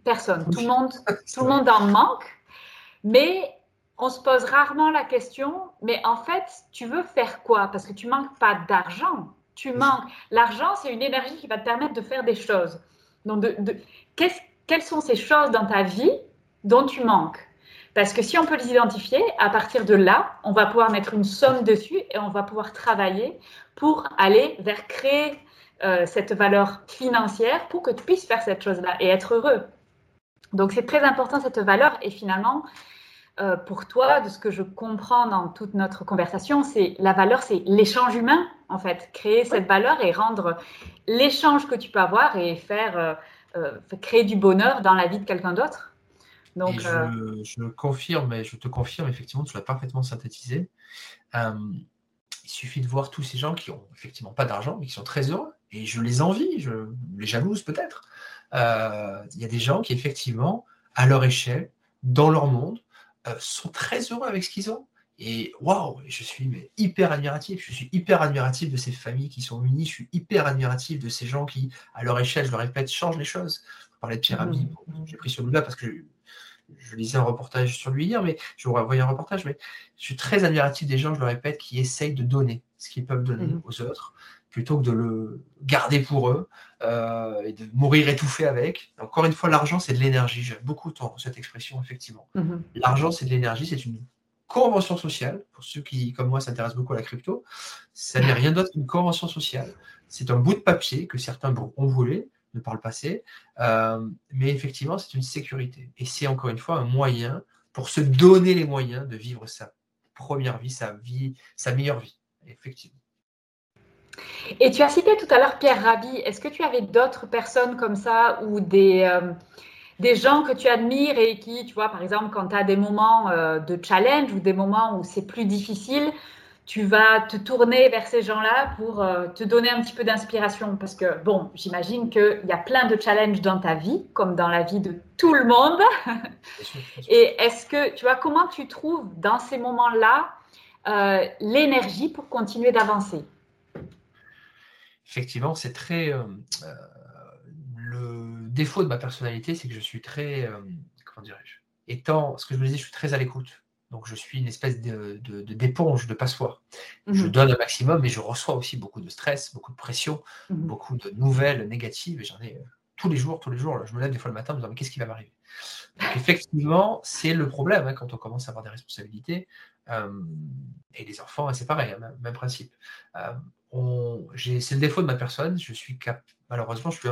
Personne. Tout le monde tout le monde en manque. Mais on se pose rarement la question mais en fait tu veux faire quoi? Parce que tu manques pas d'argent. Tu manques. L'argent c'est une énergie qui va te permettre de faire des choses. Donc de, de qu'est-ce quelles sont ces choses dans ta vie dont tu manques? Parce que si on peut les identifier, à partir de là, on va pouvoir mettre une somme dessus et on va pouvoir travailler pour aller vers créer euh, cette valeur financière pour que tu puisses faire cette chose-là et être heureux. Donc c'est très important cette valeur et finalement, euh, pour toi, de ce que je comprends dans toute notre conversation, c'est la valeur, c'est l'échange humain, en fait. Créer cette valeur et rendre l'échange que tu peux avoir et faire euh, euh, créer du bonheur dans la vie de quelqu'un d'autre. Donc, je, je, confirme, et je te confirme, effectivement, tu l'as parfaitement synthétisé. il suffit de voir tous ces gens qui ont effectivement pas d'argent, mais qui sont très heureux. Et je les envie, je les jalouse peut-être. Il y a des gens qui, effectivement, à leur échelle, dans leur monde, euh, sont très heureux avec ce qu'ils ont. Et waouh, je suis mais, hyper admiratif. Je suis hyper admiratif de ces familles qui sont unies. Je suis hyper admiratif de ces gens qui, à leur échelle, je le répète, changent les choses. On parlait de Pierre mmh. j'ai pris sur là parce que je, lisais un reportage sur lui hier, mais je vous un reportage, mais je suis très admiratif des gens, je le répète, qui essayent de donner ce qu'ils peuvent donner mmh. aux autres plutôt que de le garder pour eux euh, et de mourir étouffé avec. Encore une fois, l'argent, c'est de l'énergie. J'aime beaucoup cette expression, effectivement. L'argent, c'est de l'énergie, c'est une convention sociale. Pour ceux qui, comme moi, s'intéressent beaucoup à la crypto, ça n'est rien d'autre qu'une convention sociale. C'est un bout de papier que certains ont volé de par le passé, euh, mais effectivement, c'est une sécurité. Et c'est encore une fois un moyen pour se donner les moyens de vivre sa première vie, sa vie, sa meilleure vie. Effectivement. Et tu as cité tout à l'heure Pierre Rabhi. Est-ce que tu avais d'autres personnes comme ça ou des, euh, des gens que tu admires et qui, tu vois, par exemple, quand tu as des moments euh, de challenge ou des moments où c'est plus difficile, tu vas te tourner vers ces gens-là pour euh, te donner un petit peu d'inspiration Parce que, bon, j'imagine qu'il y a plein de challenges dans ta vie, comme dans la vie de tout le monde. et est-ce que, tu vois, comment tu trouves dans ces moments-là l'énergie pour continuer d'avancer? Effectivement, c'est très. Euh, euh, défaut de ma personnalité, c'est que je suis très. Euh, comment dirais-je Étant. Ce que je me disais, je suis très à l'écoute. Donc, je suis une espèce de, d'éponge, de, passoire. Je mhm. donne un maximum, mais je reçois aussi beaucoup de stress, beaucoup de pression, mhm. beaucoup de nouvelles négatives. Et j'en ai tous les jours, tous les jours. je me lève des fois le matin en me disant, mais qu'est-ce qui va m'arriver? Effectivement, c'est le problème hein, quand on commence à avoir des responsabilités. et les enfants, c'est pareil, hein, même, principe c'est le défaut de ma personne. Je suis cap, malheureusement, je suis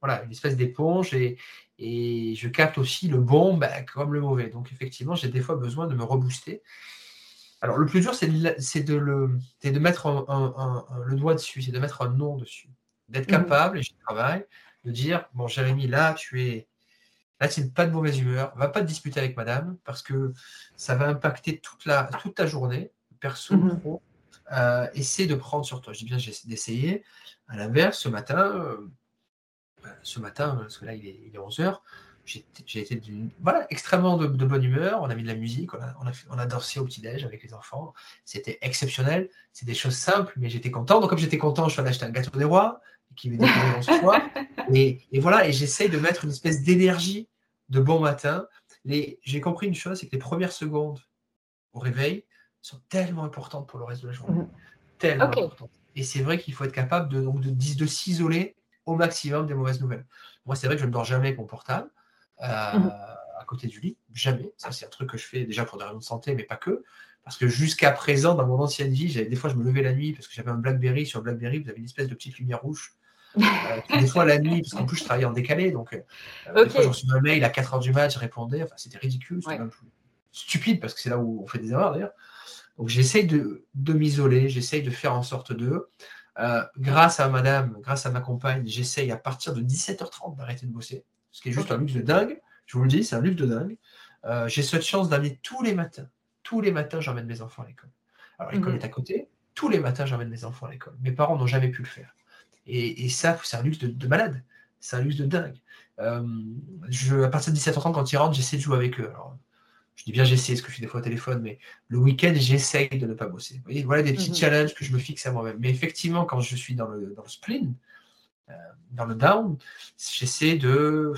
voilà, une espèce d'éponge et, et je capte aussi le bon ben, comme le mauvais. Donc effectivement, j'ai des fois besoin de me rebooster. Alors le plus dur, c'est de, de, le, de mettre le doigt dessus, c'est de mettre un nom dessus, d'être mmh. capable, et je travaille, de dire bon Jérémy, là tu es là tu n'es pas de mauvaise humeur, va pas te disputer avec madame parce que ça va impacter toute la toute ta journée, perso, mmh. pro. Euh, essaie de prendre sur toi. Je dis bien j'essaie d'essayer. À l'inverse, ce matin, euh, ce matin, parce que là il est, 11h, j'ai été voilà, extrêmement de, bonne humeur. On a mis de la musique, on a, on a, dansé au petit-déj avec les enfants. C'était exceptionnel. C'est des choses simples, mais j'étais content. Donc, comme j'étais content, je suis allé acheter un gâteau des rois qui ce soir. Et, et, voilà, et j'essaye de mettre une espèce d'énergie de bon matin. J'ai compris une chose c'est que les premières secondes au réveil, sont tellement importantes pour le reste de la journée. Mhm. Tellement importantes. Et c'est vrai qu'il faut être capable de, donc, de, de s'isoler au maximum des mauvaises nouvelles. Moi, c'est vrai que je ne dors jamais avec mon portable euh, mhm. à côté du lit. Jamais. Ça, c'est un truc que je fais déjà pour des raisons de santé, mais pas que. Parce que jusqu'à présent, dans mon ancienne vie, des fois, je me levais la nuit parce que j'avais un Blackberry. Sur Blackberry, vous avez une espèce de petite lumière rouge. Euh, des fois la nuit, parce qu'en plus je travaillais en décalé, donc euh, des fois je reçu un mail à 4h du match, je répondais, enfin c'était ridicule, c'était même stupide parce que c'est là où on fait des erreurs d'ailleurs. Donc j'essaye de, m'isoler, j'essaye de faire en sorte de. Euh, grâce à madame, grâce à ma compagne, j'essaye à partir de 17h30 d'arrêter de bosser, ce qui est juste un luxe de dingue. Je vous le dis, c'est un luxe de dingue. Euh, j'ai cette chance d'amener tous les matins. Tous les matins, j'emmène mes enfants à l'école. Alors l'école mhm. est à côté. Tous les matins, j'emmène mes enfants à l'école. Mes parents n'ont jamais pu le faire. Et, ça, c'est un luxe de, malade. C'est un luxe de dingue. Euh, je, à partir de 17h30, quand ils rentrent, j'essaie de jouer avec eux. Alors, je dis bien j'essaie, ce que je fais des fois au téléphone, mais le week-end, j'essaye de ne pas bosser. Vous voyez, voilà des petits mhm. challenges que je me fixe à moi-même. Mais effectivement, quand je suis dans le, dans le spleen, euh, dans le down, j'essaie de.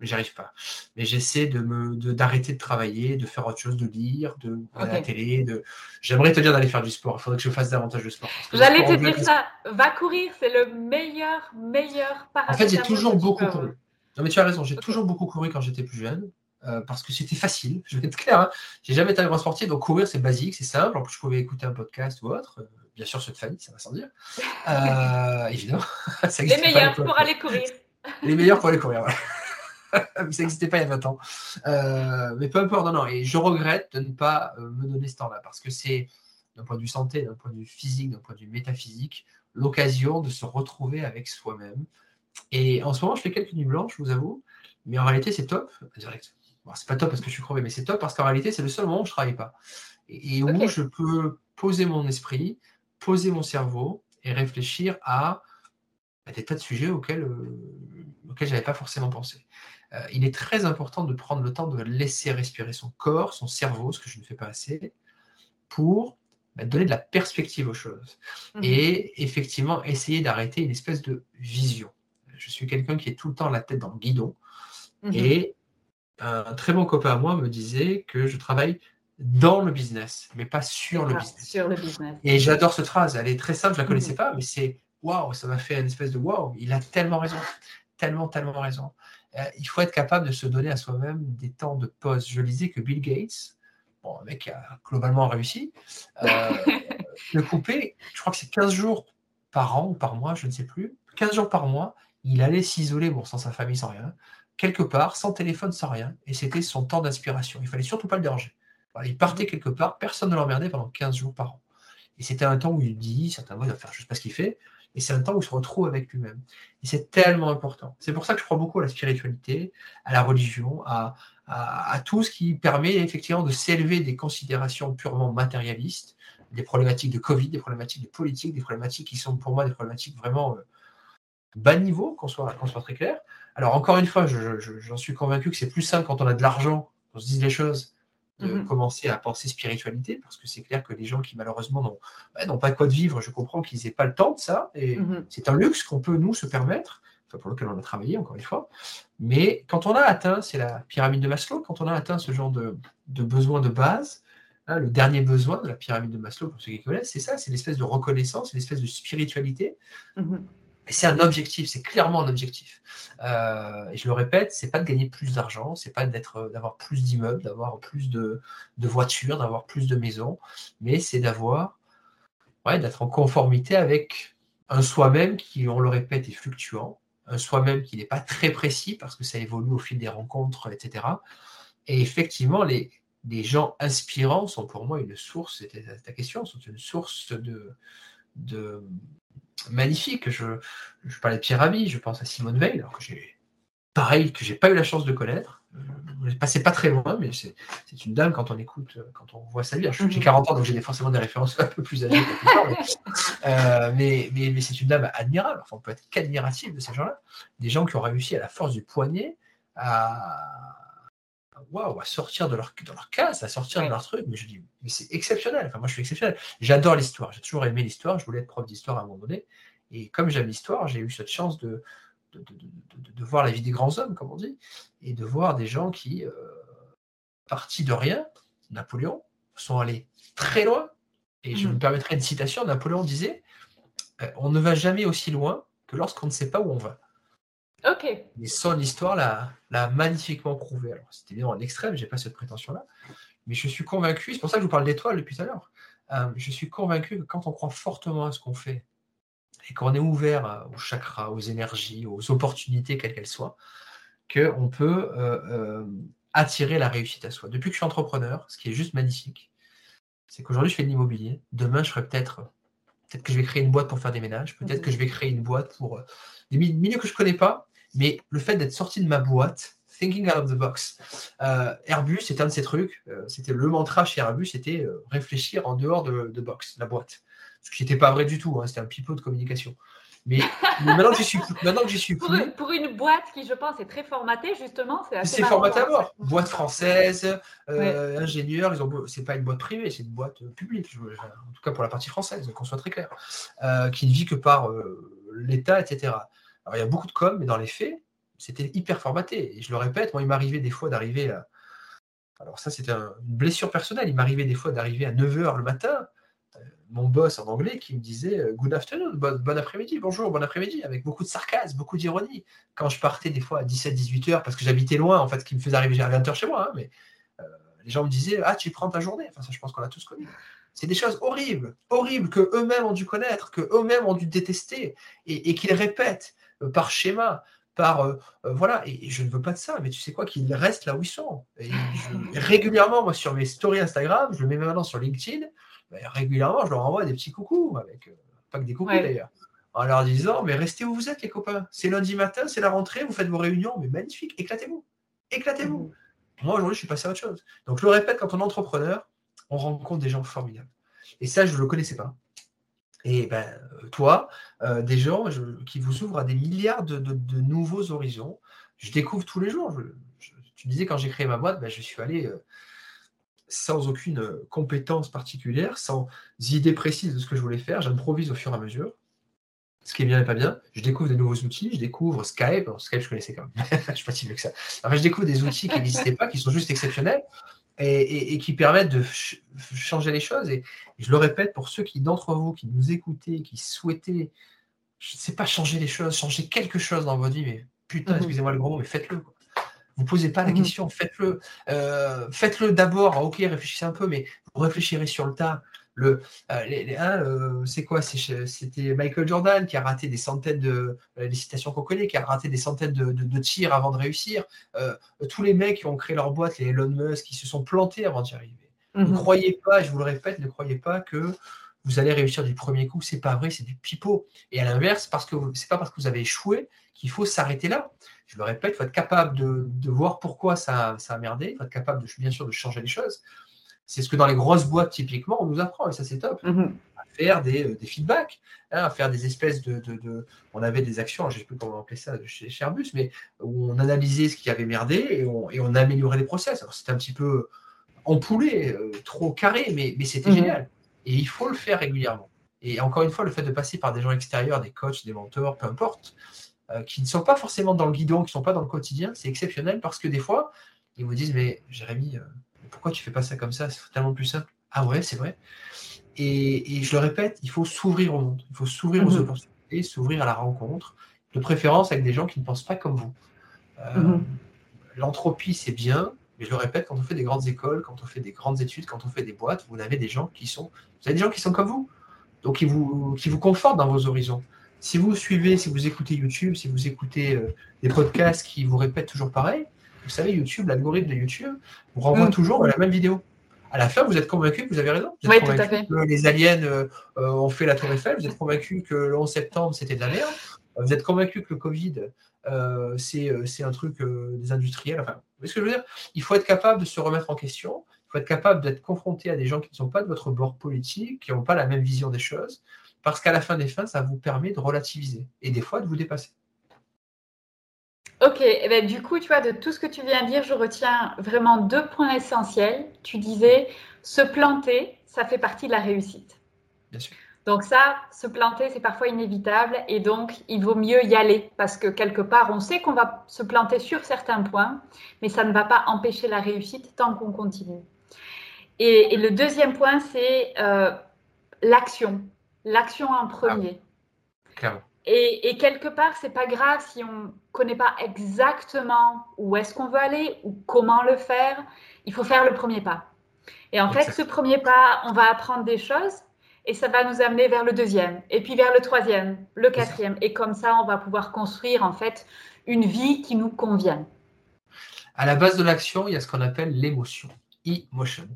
Mais j'arrive pas. Mais j'essaie de me d'arrêter de, travailler, de faire autre chose, de lire, de regarder la télé. De... J'aimerais te dire d'aller faire du sport. Il faudrait que je fasse davantage de sport. J'allais te dire ça. Va courir, c'est le meilleur, meilleur En fait, j'ai toujours beaucoup couru. Non, mais tu as raison, j'ai toujours beaucoup couru quand j'étais plus jeune. Euh, parce que c'était facile, je vais être clair. Hein. J'ai jamais été un grand sportif, donc courir c'est basique, c'est simple. En plus, je pouvais écouter un podcast ou autre. Euh, bien sûr, ceux de famille, ça va sans dire. Euh, évidemment. Les meilleurs pour aller courir. Les meilleurs pour aller courir, ça n'existait pas il y a 20 ans. Euh, mais peu importe, non, non. Et je regrette de ne pas me donner ce temps-là parce que c'est, d'un point de vue santé, d'un point de vue physique, d'un point de vue métaphysique, l'occasion de se retrouver avec soi-même. Et en ce moment, je fais quelques nuits blanches, je vous avoue, mais en réalité, c'est top. Bon, c'est pas top parce que je suis crevé, mais c'est top parce qu'en réalité, c'est le seul moment où je ne travaille pas. Et, où je peux poser mon esprit, poser mon cerveau et réfléchir à, des tas de sujets auxquels, euh, auxquels je n'avais pas forcément pensé. Euh, il est très important de prendre le temps de laisser respirer son corps, son cerveau, ce que je ne fais pas assez, pour bah, donner de la perspective aux choses. Mhm. Et effectivement, essayer d'arrêter une espèce de vision. Je suis quelqu'un qui est tout le temps la tête dans le guidon. Mhm. Et un très bon copain à moi me disait que je travaille dans le business, mais pas sur le, ah, business. Sur le business. Et j'adore cette phrase. Elle est très simple, je ne la connaissais mhm. pas, mais c'est waouh, ça m'a fait une espèce de waouh. Il a tellement raison, tellement, tellement raison. Euh, il faut être capable de se donner à soi-même des temps de pause. Je lisais que Bill Gates, bon, un mec qui a globalement réussi, euh, le couper, je crois que c'est 15 jours par an ou par mois, je ne sais plus. 15 jours par mois, il allait s'isoler, bon, sans sa famille, sans rien, quelque part, sans téléphone, sans rien, et c'était son temps d'inspiration. Il fallait surtout pas le déranger il partait quelque part, personne ne l'emmerdait pendant 15 jours par an. Et c'était un temps où il dit, certains mois, il va faire juste pas ce qu'il fait, et c'est un temps où il se retrouve avec lui-même. Et c'est tellement important. C'est pour ça que je crois beaucoup à la spiritualité, à la religion, à, à, tout ce qui permet effectivement de s'élever des considérations purement matérialistes, des problématiques de Covid, des problématiques de politique, des problématiques qui sont pour moi des problématiques vraiment euh, bas niveau, qu'on soit, qu'on soit très clair. Alors encore une fois, j'en suis convaincu que c'est plus simple quand on a de l'argent, qu'on se dise les choses, de mmh commencer à penser spiritualité, parce que c'est clair que les gens qui malheureusement n'ont pas de quoi de vivre, je comprends qu'ils n'aient pas le temps de ça, et mmh c'est un luxe qu'on peut nous se permettre, enfin, pour lequel on a travaillé encore une fois, mais quand on a atteint, c'est la pyramide de Maslow, quand on a atteint ce genre de, de besoin de base, hein, le dernier besoin de la pyramide de Maslow, pour ceux qui connaissent, c'est ça, c'est l'espèce de reconnaissance, l'espèce de spiritualité. Mmh c'est un objectif, c'est clairement un objectif. Euh, et je le répète, c'est pas de gagner plus d'argent, c'est pas d'être, d'avoir plus d'immeubles, d'avoir plus de, voitures, d'avoir plus de maisons, mais c'est d'avoir, ouais, d'être en conformité avec un soi-même qui, on le répète, est fluctuant, un soi-même qui n'est pas très précis parce que ça évolue au fil des rencontres, etc. Et effectivement, les, gens inspirants sont pour moi une source, c'était ta question, sont une source de, magnifique. Je, je parlais de Pierre je pense à Simone Veil, alors que j'ai pareil, que j'ai pas eu la chance de connaître. Je passé pas très loin, mais c'est une dame quand on écoute, quand on voit sa vie. J'ai 40 mhm. ans, donc j'ai forcément des références un peu plus âgées. Euh, mais, mais, mais, c'est une dame admirable. Enfin, on peut être qu'admiratif de ces gens-là. Des gens qui ont réussi à la force du poignet à, waouh, à sortir de leur, de leur case, à sortir de leur truc. Mais je dis, mais c'est exceptionnel. Enfin, moi, je suis exceptionnel. J'adore l'histoire. J'ai toujours aimé l'histoire. Je voulais être prof d'histoire à un moment donné. Et comme j'aime l'histoire, j'ai eu cette chance de de, de, voir la vie des grands hommes, comme on dit, et de voir des gens qui, euh, partis de rien, Napoléon, sont allés très loin. Et je mmh. me permettrai une citation. Napoléon disait euh, On ne va jamais aussi loin que lorsqu'on ne sait pas où on va. Ok. Mais son histoire l'a magnifiquement prouvé. Alors, c'était bien à l'extrême, j'ai pas cette prétention-là. Mais je suis convaincu, c'est pour ça que je vous parle d'étoiles depuis tout à l'heure. Euh, je suis convaincu que quand on croit fortement à ce qu'on fait et qu'on est ouvert aux chakras, aux énergies, aux opportunités, quelles qu'elles soient, qu'on peut euh, euh, attirer la réussite à soi. Depuis que je suis entrepreneur, ce qui est juste magnifique, c'est qu'aujourd'hui je fais de l'immobilier. Demain, je ferai peut-être, peut-être que je vais créer une boîte pour faire des ménages. Peut-être que je vais créer une boîte pour des milieux que je ne connais pas, mais le fait d'être sorti de ma boîte, thinking out of the box. Euh, Airbus, c'est un de ces trucs. Euh, c'était le mantra chez Airbus, c'était euh, réfléchir en dehors de, de, box, la boîte. Ce qui n'était pas vrai du tout. Hein, c'était un pipeau de communication. Mais, maintenant que j'y suis, maintenant que suis pour, une, pour, une, boîte qui, je pense, est très formatée, justement, c'est assez. C'est formaté à mort. Boîte française, euh, ingénieur, ils ont. C'est pas une boîte privée, c'est une boîte publique. en tout cas pour la partie française, qu'on soit très clair, qui ne vit que par l'État, etc. Alors, il y a beaucoup de com, mais dans les faits, c'était hyper formaté. Et je le répète, moi, il m'arrivait des fois d'arriver à. Alors, ça, c'était une blessure personnelle. Il m'arrivait des fois d'arriver à 9h le matin. Euh, mon boss en anglais qui me disait euh, Good afternoon, bon, après-midi, bonjour, bon après-midi, avec beaucoup de sarcasme, beaucoup d'ironie. Quand je partais des fois à 17-18 h parce que j'habitais loin, en fait, ce qui me faisait arriver à 20 h chez moi, hein, mais euh, les gens me disaient Ah, tu prends ta journée. Enfin, ça, je pense qu'on a tous connu. C'est des choses horribles, horribles, que eux-mêmes ont dû connaître, que eux-mêmes ont dû détester et qu'ils répètent. Euh, par schéma, par euh, euh, voilà, et, je ne veux pas de ça, mais tu sais quoi, qu'ils restent là où ils sont. Et régulièrement, moi, sur mes stories Instagram, je le mets maintenant sur LinkedIn, ben, régulièrement, je leur envoie des petits coucous, avec pas que des coucous d'ailleurs, en leur disant, mais restez où vous êtes, les copains. C'est lundi matin, c'est la rentrée, vous faites vos réunions, mais magnifique, éclatez-vous, éclatez-vous. Moi, aujourd'hui, je suis passé à autre chose. Donc, je le répète, quand on est entrepreneur, on rencontre des gens formidables. Et ça, je ne le connaissais pas. Et ben, toi, euh, des gens qui vous ouvrent à des milliards de, nouveaux horizons. Je découvre tous les jours. tu disais, quand j'ai créé ma boîte, ben, je suis allé euh, sans aucune euh, compétence particulière, sans idée précise de ce que je voulais faire. J'improvise au fur et à mesure. Ce qui est bien et pas bien. Je découvre des nouveaux outils. Je découvre Skype. Skype, je connaissais quand même. je ne suis pas si mieux que ça. je découvre des outils qui n'existaient pas, qui sont juste exceptionnels et, qui permettent de changer les choses. Et, je le répète, pour ceux qui d'entre vous qui nous écoutez, qui souhaitaient, je ne sais pas, changer les choses, changer quelque chose dans votre vie, mais putain, mhm. excusez-moi le gros mot, mais faites-le. Vous ne posez pas la mhm. question, faites-le. Euh, faites-le d'abord, ok, réfléchissez un peu, mais vous réfléchirez sur le tas. Le, euh, hein, euh, c'est quoi? C'était Michael Jordan qui a raté des centaines de les citations qu'on connaît, qui a raté des centaines de, tirs avant de réussir. tous les mecs qui ont créé leur boîte, les Elon Musk, qui se sont plantés avant d'y arriver. Ne mhm. croyez pas, je vous le répète, ne croyez pas que vous allez réussir du premier coup. C'est pas vrai, c'est du pipeau. Et à l'inverse, parce que c'est pas parce que vous avez échoué qu'il faut s'arrêter là. Je le répète, il faut être capable de, voir pourquoi ça, ça, a merdé. Il faut être capable, de, bien sûr, de changer les choses. C'est ce que dans les grosses boîtes, typiquement, on nous apprend, et ça, c'est top. Mhm. À faire des, euh, des feedbacks, hein, à faire des espèces de, On avait des actions, je ne sais plus comment appeler ça chez, Airbus, mais où on analysait ce qui avait merdé et on, et on améliorait les process. Alors, c'était un petit peu empoulé, euh, trop carré, mais, mais c'était mhm. génial. Et il faut le faire régulièrement. Et encore une fois, le fait de passer par des gens extérieurs, des coachs, des mentors, peu importe, euh, qui ne sont pas forcément dans le guidon, qui ne sont pas dans le quotidien, c'est exceptionnel parce que des fois, ils vous disent Mais Jérémy, pourquoi tu fais pas ça comme ça? C'est tellement plus simple. Ah ouais, c'est vrai. Et, je le répète, il faut s'ouvrir au monde, il faut s'ouvrir aux mhm. opportunités, s'ouvrir à la rencontre, de préférence avec des gens qui ne pensent pas comme vous. Euh, mhm. L'entropie, c'est bien, mais je le répète, quand on fait des grandes écoles, quand on fait des grandes études, quand on fait des boîtes, vous avez des gens qui sont, vous avez des gens qui sont comme vous, donc qui vous, qui vous confortent dans vos horizons. Si vous suivez, si vous écoutez YouTube, si vous écoutez euh, des podcasts qui vous répètent toujours pareil, vous savez, YouTube, l'algorithme de YouTube vous renvoie mm. toujours à la même vidéo. À la fin, vous êtes convaincu que vous avez raison. Vous êtes oui, tout à fait. que les aliens euh, euh, ont fait la Tour Eiffel. Vous êtes convaincu que le 11 septembre, c'était de la merde. Vous êtes convaincu que le Covid, euh, c'est un truc des industriels. Enfin, vous voyez ce que je veux dire? Il faut être capable de se remettre en question. Il faut être capable d'être confronté à des gens qui ne sont pas de votre bord politique, qui n'ont pas la même vision des choses. Parce qu'à la fin des fins, ça vous permet de relativiser et des fois de vous dépasser. Ok, eh ben, du coup, tu vois, de tout ce que tu viens de dire, je retiens vraiment deux points essentiels. Tu disais, se planter, ça fait partie de la réussite. Bien sûr. Donc ça, se planter, c'est parfois inévitable et donc il vaut mieux y aller parce que quelque part, on sait qu'on va se planter sur certains points, mais ça ne va pas empêcher la réussite tant qu'on continue. Et, le deuxième point, c'est euh, l'action, l'action en premier. Clairement. Et, quelque part, c'est pas grave si on connaît pas exactement où est-ce qu'on veut aller ou comment le faire. Il faut faire le premier pas. Et en fait, ce premier pas, on va apprendre des choses et ça va nous amener vers le deuxième, et puis vers le troisième, le quatrième. Et comme ça, on va pouvoir construire en fait une vie qui nous convient. À la base de l'action, il y a ce qu'on appelle l'émotion, e-motion.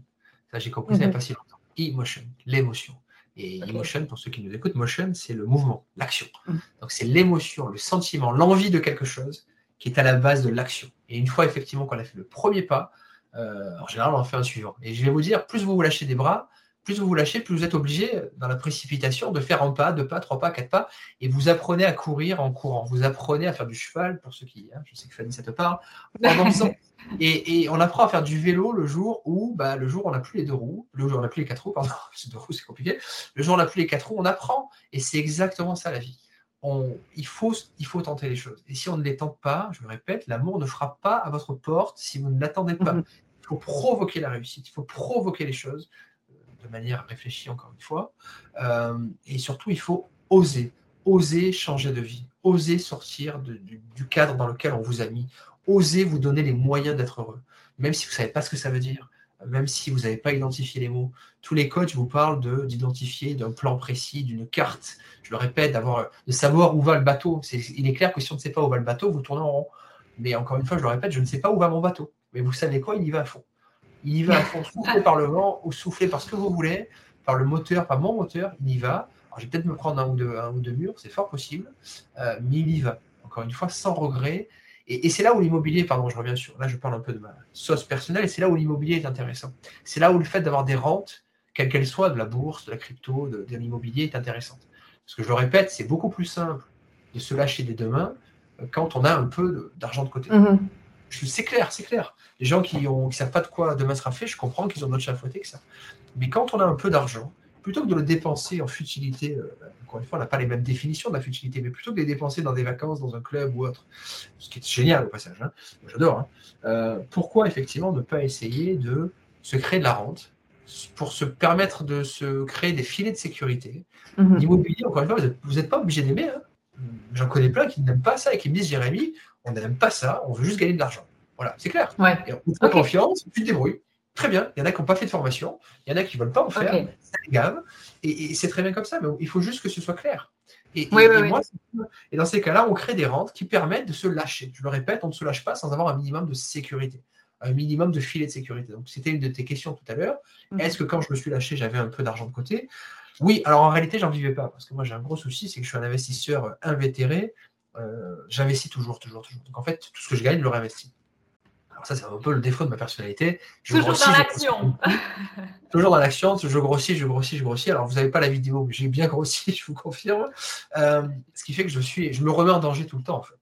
Ça, j'ai compris ça il n'y a pas si longtemps. E-motion, l'émotion. Et emotion, pour ceux qui nous écoutent, motion, c'est le mouvement, l'action. Mm. Donc c'est l'émotion, le sentiment, l'envie de quelque chose qui est à la base de l'action. Et une fois effectivement qu'on a fait le premier pas, euh, en général, on en fait un suivant. Et je vais vous dire, plus vous vous lâchez des bras, plus vous vous lâchez, plus vous êtes obligé, dans la précipitation, de faire un pas, deux pas, trois pas, quatre pas, et vous apprenez à courir en courant. Vous apprenez à faire du cheval, pour ceux qui, hein, je sais que Fanny, ça te parle, en Et, on apprend à faire du vélo le jour où, bah, le jour où on n'a plus les deux roues, le jour où on n'a plus les quatre roues, pardon, deux roues c'est compliqué, le jour où on n'a plus les quatre roues, on apprend. Et c'est exactement ça la vie. On, il, faut, il faut tenter les choses. Et si on ne les tente pas, je me répète, l'amour ne frappe pas à votre porte si vous ne l'attendez pas. Il faut provoquer la réussite, il faut provoquer les choses de manière réfléchie, encore une fois. Euh, et surtout, il faut oser, oser changer de vie, oser sortir du, cadre dans lequel on vous a mis, osez vous donner les moyens d'être heureux. Même si vous ne savez pas ce que ça veut dire, même si vous n'avez pas identifié les mots. Tous les coachs vous parlent de, d'identifier d'un plan précis, d'une carte. Je le répète, d'avoir, de savoir où va le bateau. il est clair que si on ne sait pas où va le bateau, vous tournez en rond. Mais encore une fois, je le répète, je ne sais pas où va mon bateau. Mais vous savez quoi? Il y va à fond. Il y va à fond, soufflé par le vent ou soufflé par ce que vous voulez, par le moteur, par mon moteur, il y va. Alors, je vais peut-être me prendre un ou deux, un murs, c'est fort possible, euh, mais il y va. Encore une fois, sans regret. Et, c'est là où l'immobilier, pardon, je reviens sur, là je parle un peu de ma sauce personnelle, et c'est là où l'immobilier est intéressant. C'est là où le fait d'avoir des rentes, quelles qu'elles soient, de la bourse, de la crypto, de, l'immobilier, est intéressant. Parce que je le répète, c'est beaucoup plus simple de se lâcher des deux mains euh, quand on a un peu d'argent de côté. Mm-hmm. C'est clair, c'est clair. Les gens qui ne savent pas de quoi demain sera fait, je comprends qu'ils ont d'autres chats que ça. Mais quand on a un peu d'argent, plutôt que de le dépenser en futilité, euh, encore une fois, on n'a pas les mêmes définitions de la futilité, mais plutôt que de les dépenser dans des vacances, dans un club ou autre, ce qui est génial au passage, hein, j'adore, hein, euh, pourquoi effectivement ne pas essayer de se créer de la rente pour se permettre de se créer des filets de sécurité? Mhm. L'immobilier, encore une fois, vous n'êtes pas obligé d'aimer. Hein. J'en connais plein qui n'aiment pas ça et qui me disent Jérémy, on n'aime pas ça, on veut juste gagner de l'argent. Voilà, c'est clair. Ouais. on fait confiance, tu te débrouilles. Très bien. Il y en a qui n'ont pas fait de formation, il y en a qui ne veulent pas en faire, ça les. Et, c'est très bien comme ça, mais il faut juste que ce soit clair. Et, et, dans ces cas-là, on crée des rentes qui permettent de se lâcher. Je le répète, on ne se lâche pas sans avoir un minimum de sécurité, un minimum de filet de sécurité. Donc, c'était une de tes questions tout à l'heure. Mhm. Est-ce que quand je me suis lâché, j'avais un peu d'argent de côté? Oui, alors en réalité, j'en vivais pas. Parce que moi, j'ai un gros souci, c'est que je suis un investisseur invétéré. Euh, j'investis toujours, toujours, toujours. Donc, en fait, tout ce que je gagne, je le réinvestis ça, c'est un peu le défaut de ma personnalité. toujours dans l'action. toujours dans l'action. Je grossis, je grossis, je grossis. Alors, vous n'avez pas la vidéo, mais j'ai bien grossi, je vous confirme. Euh, ce qui fait que je suis, je me remets en danger tout le temps, en fait.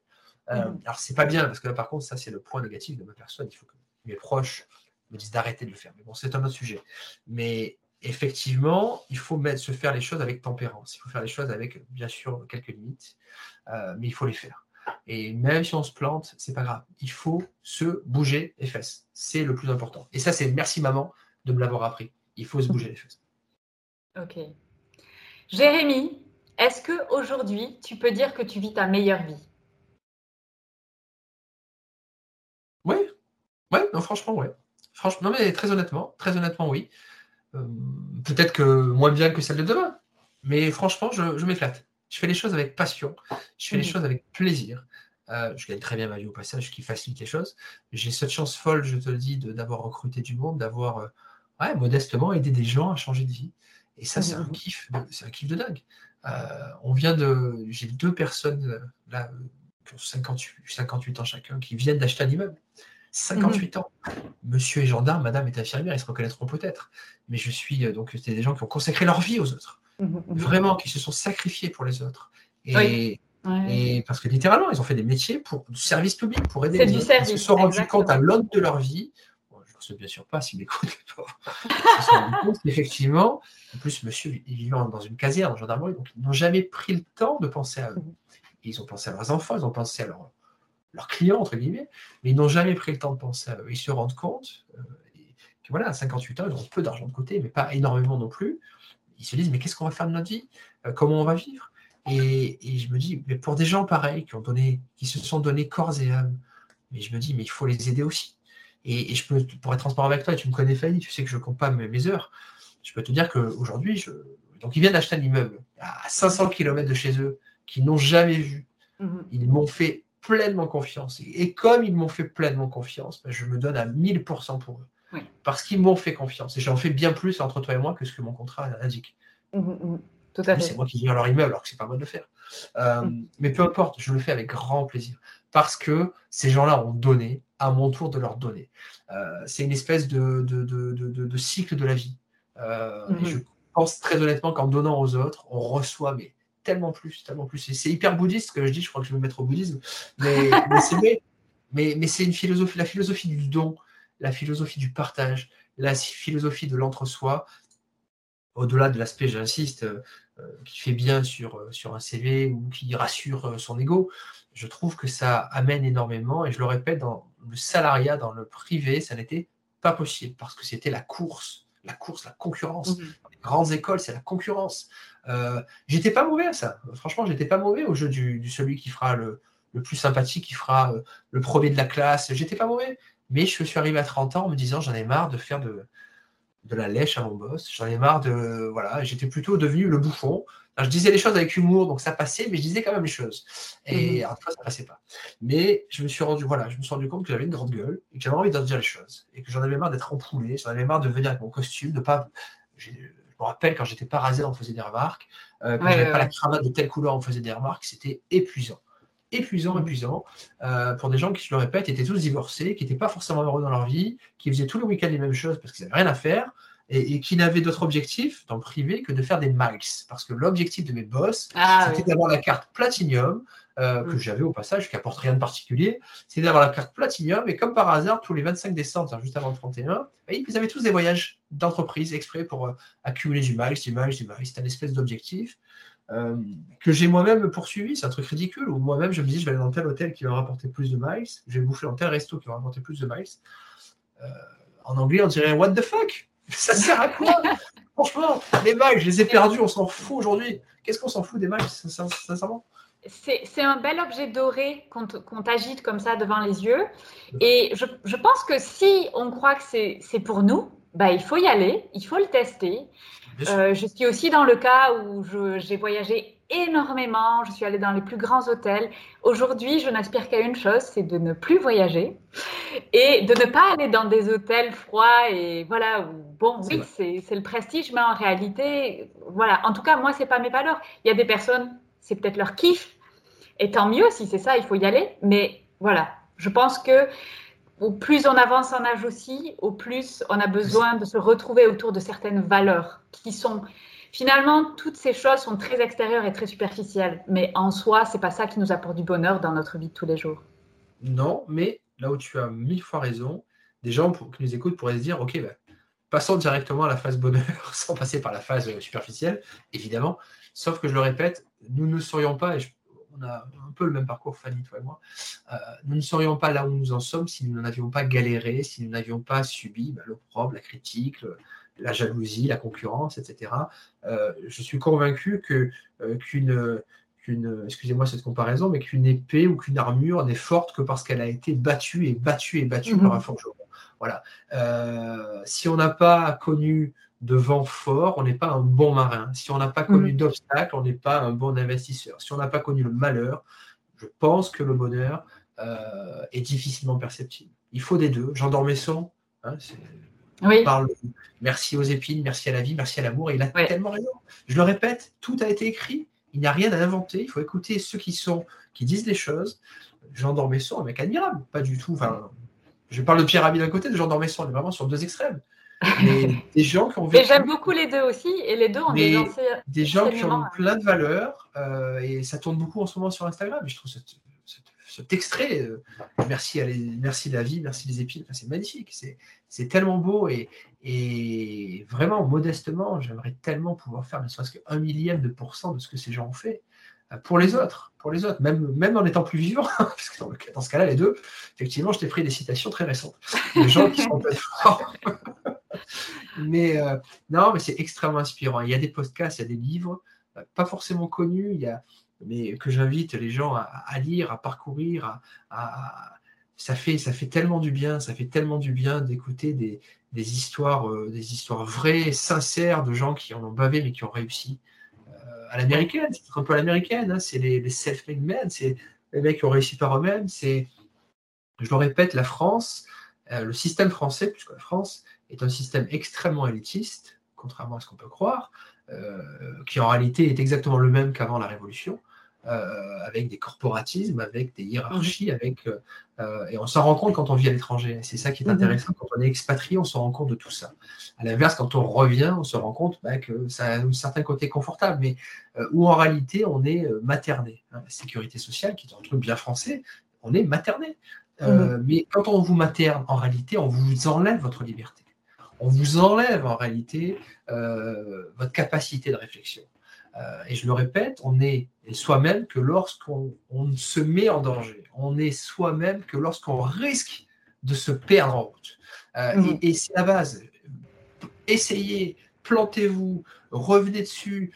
Euh, mm. Alors, c'est pas bien, parce que là, par contre, ça, c'est le point négatif de ma personne. Il faut que mes proches me disent d'arrêter de le faire. Mais bon, c'est un autre sujet. Mais effectivement, il faut mettre, se faire les choses avec tempérance. Il faut faire les choses avec, bien sûr, quelques limites, euh, mais il faut les faire. Et même si on se plante, c'est pas grave. Il faut se bouger les fesses. C'est le plus important. Et ça, c'est merci maman de me l'avoir appris. Il faut se bouger les fesses. Ok. Jérémy, est-ce que aujourd'hui tu peux dire que tu vis ta meilleure vie? Oui. Oui, non, franchement, oui. Franchement, non, mais très honnêtement, très honnêtement, oui. Euh, peut-être que moins bien que celle de demain. Mais franchement, je m'éclate. Je fais les choses avec passion, je fais les choses avec plaisir. Euh, je gagne très bien ma vie au passage, ce qui facilite les choses. J'ai cette chance folle, je te le dis, d'avoir recruté du monde, d'avoir euh, modestement aidé des gens à changer de vie. Et ça, c'est un kiff, c'est un kiff de dingue. Euh, on vient de, j'ai deux personnes là qui ont 58, 58 ans chacun, qui viennent d'acheter un immeuble. 58 ans. Monsieur est gendarme, madame est infirmière, ils se reconnaîtront peut-être. Mais je suis donc, c'est des gens qui ont consacré leur vie aux autres. Mmh, mmh, mmh. Vraiment, qui se sont sacrifiés pour les autres. Et, et parce que littéralement, ils ont fait des métiers pour du service public, pour aider les autres. ils se sont rendus compte à l'aune de leur vie, je ne sais bien sûr pas s'ils m'écoutent, ils se sont rendus compte qu'effectivement, en plus, monsieur, il vivait dans une caserne en gendarmerie, donc ils n'ont jamais pris le temps de penser à eux. Ils ont pensé à leurs enfants, ils ont pensé à leurs clients, entre guillemets, mais ils n'ont jamais pris le temps de penser à eux. Ils se rendent compte euh, que voilà, à 58 ans, ils ont peu d'argent de côté, mais pas énormément non plus ils se disent mais qu'est-ce qu'on va faire de notre vie? Euh, Comment on va vivre? Et, je me dis, mais pour des gens pareils qui ont donné, qui se sont donnés corps et âme, mais je me dis, mais il faut les aider aussi. Et, je peux, pour être transparent avec toi, et tu me connais Fanny, tu sais que je ne compte pas mes, heures. Je peux te dire qu'aujourd'hui, je... donc ils viennent d'acheter un immeuble à 500 km de chez eux, qu'ils n'ont jamais vu. Mhm. Ils m'ont fait pleinement confiance. Et, comme ils m'ont fait pleinement confiance, ben, je me donne à 1000% pour eux. Parce qu'ils m'ont fait confiance. Et j'en fais bien plus entre toi et moi que ce que mon contrat indique. Mmh, mmh, mmh. C'est moi qui gère leur immeuble alors que c'est pas moi de le faire. Euh, mais peu importe, je le fais avec grand plaisir. Parce que ces gens-là ont donné, à mon tour de leur donner. Euh, c'est une espèce de, de, de, cycle de la vie. Euh, et je pense très honnêtement qu'en donnant aux autres, on reçoit mais tellement plus, tellement plus. C'est hyper bouddhiste ce que je dis, je crois que je vais me mettre au bouddhisme. Mais, mais c'est mais, mais une philosophie, la philosophie du don, la philosophie du partage, la philosophie de l'entre-soi, au-delà de l'aspect, j'insiste, euh, qui fait bien sur, euh, sur un CV ou qui rassure euh, son ego, je trouve que ça amène énormément. Et je le répète, dans le salariat, dans le privé, ça n'était pas possible parce que c'était la course, la course, la concurrence. Mmh. les grandes écoles, c'est la concurrence. j'étais pas mauvais à ça. Franchement, j'étais pas mauvais au jeu du, celui qui fera le, le plus sympathique, qui fera le premier de la classe. J'étais pas mauvais Mais je suis arrivé à 30 ans en me disant j'en ai marre de faire de, de la lèche à mon boss. J'en ai marre de. Voilà, j'étais plutôt devenu le bouffon. je disais les choses avec humour, donc ça passait, mais je disais quand même les choses. Et mmh. fois, ça passait pas. Mais je me suis rendu, voilà, je me suis rendu compte que j'avais une grande gueule et que j'avais envie de dire les choses. Et que j'en avais marre d'être empoulé, j'en avais marre de venir avec mon costume, de pas. Je me rappelle quand j'étais pas rasé, on faisait des remarques. Euh, quand j'avais pas la cravate de telle couleur, on faisait des remarques. C'était épuisant épuisant, mmh. épuisant, euh, pour des gens qui, je le répète, étaient tous divorcés, qui n'étaient pas forcément heureux dans leur vie, qui faisaient tous les week-ends les mêmes choses parce qu'ils n'avaient rien à faire, et, qui n'avaient d'autre objectif dans le privé que de faire des miles. Parce que l'objectif de mes boss, ah c'était d'avoir la carte Platinum, euh, que mmh. j'avais au passage, qui n'apporte rien de particulier, c'est d'avoir la carte Platinum, et comme par hasard, tous les 25 décembre, juste avant le 31, bah, ils avaient tous des voyages d'entreprise exprès pour euh, accumuler du miles, du miles, du miles. C'était un espèce d'objectif. Euh, que j'ai moi-même poursuivi, c'est un truc ridicule, où moi-même je me dis je vais aller dans tel hôtel qui va rapporter plus de miles, je vais bouffer dans tel resto qui va rapporter plus de miles. Euh, en anglais, on dirait what the fuck? Ça sert à quoi? Franchement, les miles, je les ai perdus, on s'en fout aujourd'hui. Qu'est-ce qu'on s'en fout des miles, sincèrement? C'est un bel objet doré qu'on t'agite comme ça devant les yeux. Et je, je pense que si on croit que c'est pour nous, bah, il faut y aller, il faut le tester. Euh, je suis aussi dans le cas où j'ai voyagé énormément, je suis allée dans les plus grands hôtels. Aujourd'hui, je n'aspire qu'à une chose, c'est de ne plus voyager et de ne pas aller dans des hôtels froids et voilà, bon, oui, c'est le prestige, mais en réalité, voilà, en tout cas, moi, c'est pas mes valeurs. Il y a des personnes, c'est peut-être leur kiff, et tant mieux si c'est ça, il faut y aller, mais voilà, je pense que au plus on avance en âge aussi, au plus on a besoin de se retrouver autour de certaines valeurs qui sont finalement toutes ces choses sont très extérieures et très superficielles, mais en soi, c'est pas ça qui nous apporte du bonheur dans notre vie de tous les jours. Non, mais là où tu as mille fois raison, des gens qui nous écoutent pourraient se dire, ok, bah, passons directement à la phase bonheur sans passer par la phase superficielle, évidemment. Sauf que je le répète, nous ne serions pas, et je on a un peu le même parcours, Fanny, toi et moi. Euh, nous ne serions pas là où nous en sommes si nous n'avions pas galéré, si nous n'avions pas subi bah, l'opprobre, la critique, la jalousie, la concurrence, etc. Euh, je suis convaincu que euh, qu'une excusez-moi cette comparaison, mais qu'une épée ou qu'une armure n'est forte que parce qu'elle a été battue et battue et battue par un forgeron. Voilà. si on n'a pas connu de vent fort, on n'est pas un bon marin. Si on n'a pas connu mm. d'obstacles, on n'est pas un bon investisseur. Si on n'a pas connu le malheur, je pense que le bonheur euh, est difficilement perceptible. Il faut des deux. Jean d'Ormesson, hein, parle merci aux épines, merci à la vie, merci à l'amour, et il a tellement raison. Je le répète, tout a été écrit. Il n'y a rien à inventer. Il faut écouter ceux qui sont, qui disent les choses. Jean d'Ormesson, un mec admirable, pas du tout. Enfin, je parle de Pierre Rabhi d'un côté, de Jean d'Ormesson, on est vraiment sur deux extrêmes. Mais des gens qui ont vécu. j'aime beaucoup les deux aussi, et les deux ont des Des gens qui ont plein de valeurs, euh, et ça tourne beaucoup en ce moment sur Instagram. Et je trouve cet, extrait, euh, merci, à merci la vie, merci les épines, c'est magnifique, c'est tellement beau, et, et vraiment, modestement, j'aimerais tellement pouvoir faire ne serait-ce qu'un millième de pourcent de ce que ces gens ont fait euh, pour les autres, pour les autres, même, même en étant plus vivant, parce que dans, dans ce cas-là, les deux, effectivement, je t'ai pris des citations très récentes. Des gens qui sont forts. Mais euh, non, mais c'est extrêmement inspirant. Il y a des podcasts, il y a des livres, euh, pas forcément connus, mais que j'invite les gens à, lire, à parcourir. Ça, fait, ça fait tellement du bien, ça fait tellement du bien d'écouter des, des histoires, euh, des histoires vraies, sincères de gens qui en ont bavé mais qui ont réussi. à l'américaine, c'est un peu à l'américaine, hein, c'est les, les self-made men, c'est les mecs qui ont réussi par eux-mêmes. C'est, je le répète, la France, le système français, puisque la France est un système extrêmement élitiste, contrairement à ce qu'on peut croire, euh, qui en réalité est exactement le même qu'avant la Révolution, euh, avec des corporatismes, avec des hiérarchies, avec, euh, et on s'en rend compte quand on vit à l'étranger. C'est ça qui est mhm. intéressant. Quand on est expatrié, on se rend compte de tout ça. À l'inverse, quand on revient, on se rend compte bah, que ça a un certain côté confortable, mais où en réalité, on est materné. Hein. La sécurité sociale, qui est un truc bien français, on est materné. Mhm. Mais quand on vous materne, en réalité, on vous enlève votre liberté on vous enlève en réalité euh, votre capacité de réflexion. Euh, et je le répète, on est soi-même que lorsqu'on se met en danger. On est soi-même que lorsqu'on risque de se perdre en route. Euh, mmh. Et, c'est la base. Essayez, plantez-vous, revenez dessus,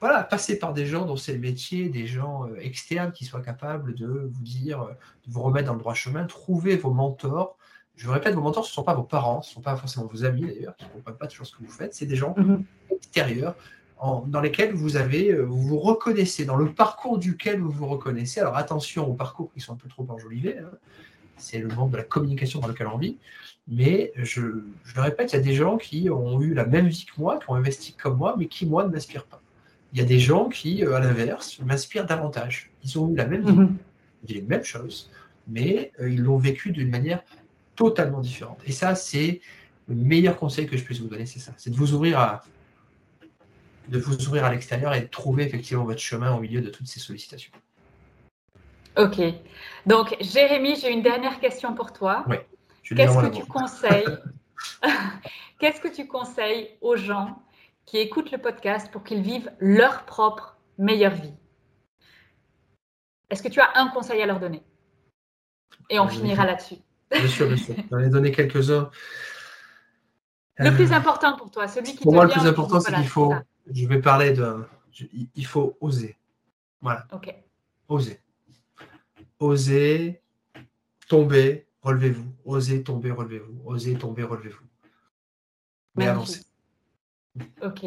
voilà, passer par des gens dont c'est le métier, des gens externes qui soient capables de vous dire, de vous remettre dans le droit chemin, trouver vos mentors. Je vous répète, vos mentors, ce ne sont pas vos parents, ce ne sont pas forcément vos amis d'ailleurs, qui ne comprennent pas toujours ce que vous faites, c'est des gens mhm. extérieurs dans lesquels vous avez, vous vous reconnaissez, dans le parcours duquel vous vous reconnaissez. Alors attention aux parcours qui sont un peu trop enjolivés, hein. c'est le monde de la communication dans lequel on vit. Mais je, le répète, il y a des gens qui ont eu la même vie que moi, qui ont investi comme moi, mais qui, moi, ne m'inspirent pas. Il y a des gens qui, euh, à l'inverse, m'inspirent davantage. Ils ont eu la même vie, mhm. les mêmes choses, mais euh, ils l'ont vécu d'une manière totalement différente. Et ça, c'est le meilleur conseil que je puisse vous donner, c'est ça. C'est de vous ouvrir à de vous ouvrir à l'extérieur et de trouver effectivement votre chemin au milieu de toutes ces sollicitations. Ok. Donc, Jérémy, j'ai une dernière question pour toi. Oui. Qu'est-ce que tu conseilles Qu'est-ce que tu conseilles aux gens qui écoutent le podcast pour qu'ils vivent leur propre meilleure vie? Est-ce que tu as un conseil à leur donner? Et on finira là-dessus. Bien sûr, bien sûr. J'en ai donné quelques-uns. Le plus euh, important pour toi, celui qui Pour moi, le plus important, c'est qu'il faut. Je vais parler de. Il faut oser. Voilà. Ok. Oser. Oser tomber, relevez-vous. Osez tomber, relevez-vous. Osez tomber, relevez-vous. Mais avancez. Ok.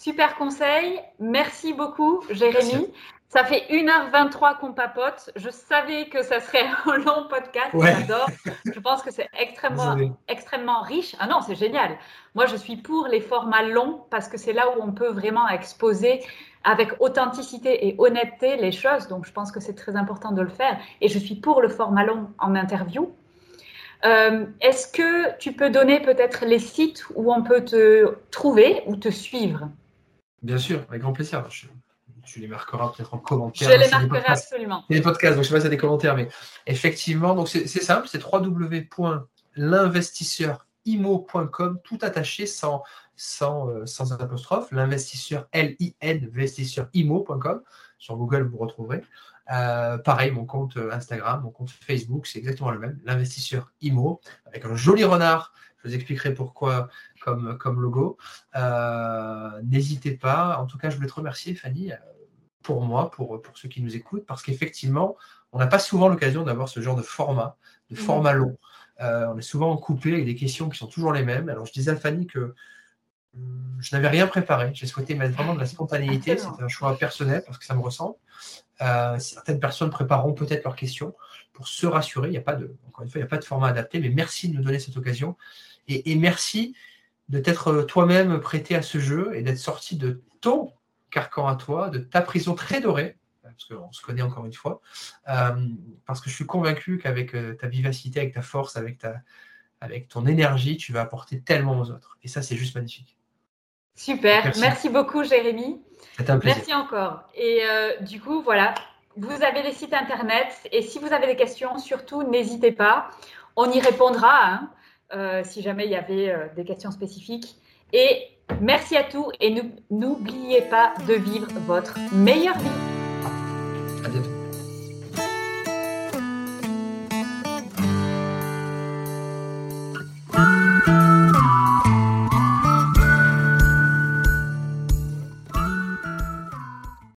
Super conseil. Merci beaucoup, Jérémy. Ça fait 1h23 qu'on papote. Je savais que ça serait un long podcast. J'adore. Je pense que c'est extrêmement, extrêmement riche. Ah non, c'est génial. Moi, je suis pour les formats longs parce que c'est là où on peut vraiment exposer avec authenticité et honnêteté les choses. Donc, je pense que c'est très important de le faire. Et je suis pour le format long en interview. Euh, est-ce que tu peux donner peut-être les sites où on peut te trouver ou te suivre? Bien sûr, avec grand plaisir. tu les marqueras peut-être en commentaire. Je les marquerai absolument. A des podcasts, donc je ne sais pas si y a des commentaires, mais effectivement, donc c'est simple, c'est www.l'investisseurimo.com, tout attaché sans, sans, euh, sans apostrophe, l'investisseur L-I-N, investisseur imo.com. Sur Google, vous retrouverez. Euh, pareil, mon compte euh, Instagram, mon compte Facebook, c'est exactement le même, l'investisseur IMO, avec un joli renard. Je vous expliquerai pourquoi comme, comme logo. Euh, n'hésitez pas. En tout cas, je voulais te remercier, Fanny, pour moi, pour, pour ceux qui nous écoutent, parce qu'effectivement, on n'a pas souvent l'occasion d'avoir ce genre de format, de format long. on est souvent coupé avec des questions qui sont toujours les mêmes. Alors, je disais à Fanny que je n'avais rien préparé. J'ai souhaité mettre vraiment de la spontanéité. C'était un choix personnel parce que ça me ressemble. Euh, certaines personnes prépareront peut-être leurs questions pour se rassurer. Il n'y a pas de, encore une fois, il n'y a pas de format adapté, mais merci de nous donner cette occasion. Et, merci de t'être euh, toi-même prêté à ce jeu et d'être sorti de ton carcan à toi, de ta prison très dorée, parce qu'on se connaît encore une fois, euh, parce que je suis convaincu qu'avec ta vivacité, avec ta force, avec, ta, avec ton énergie, tu vas apporter tellement aux autres. Et ça, c'est juste magnifique. Super, merci, beaucoup Jérémy. Un merci encore. Et euh, du coup, voilà, vous avez les sites internet et si vous avez des questions, surtout n'hésitez pas. On y répondra hein, euh, si jamais il y avait euh, des questions spécifiques. Et merci à tous et n'oubliez pas de vivre votre meilleure vie.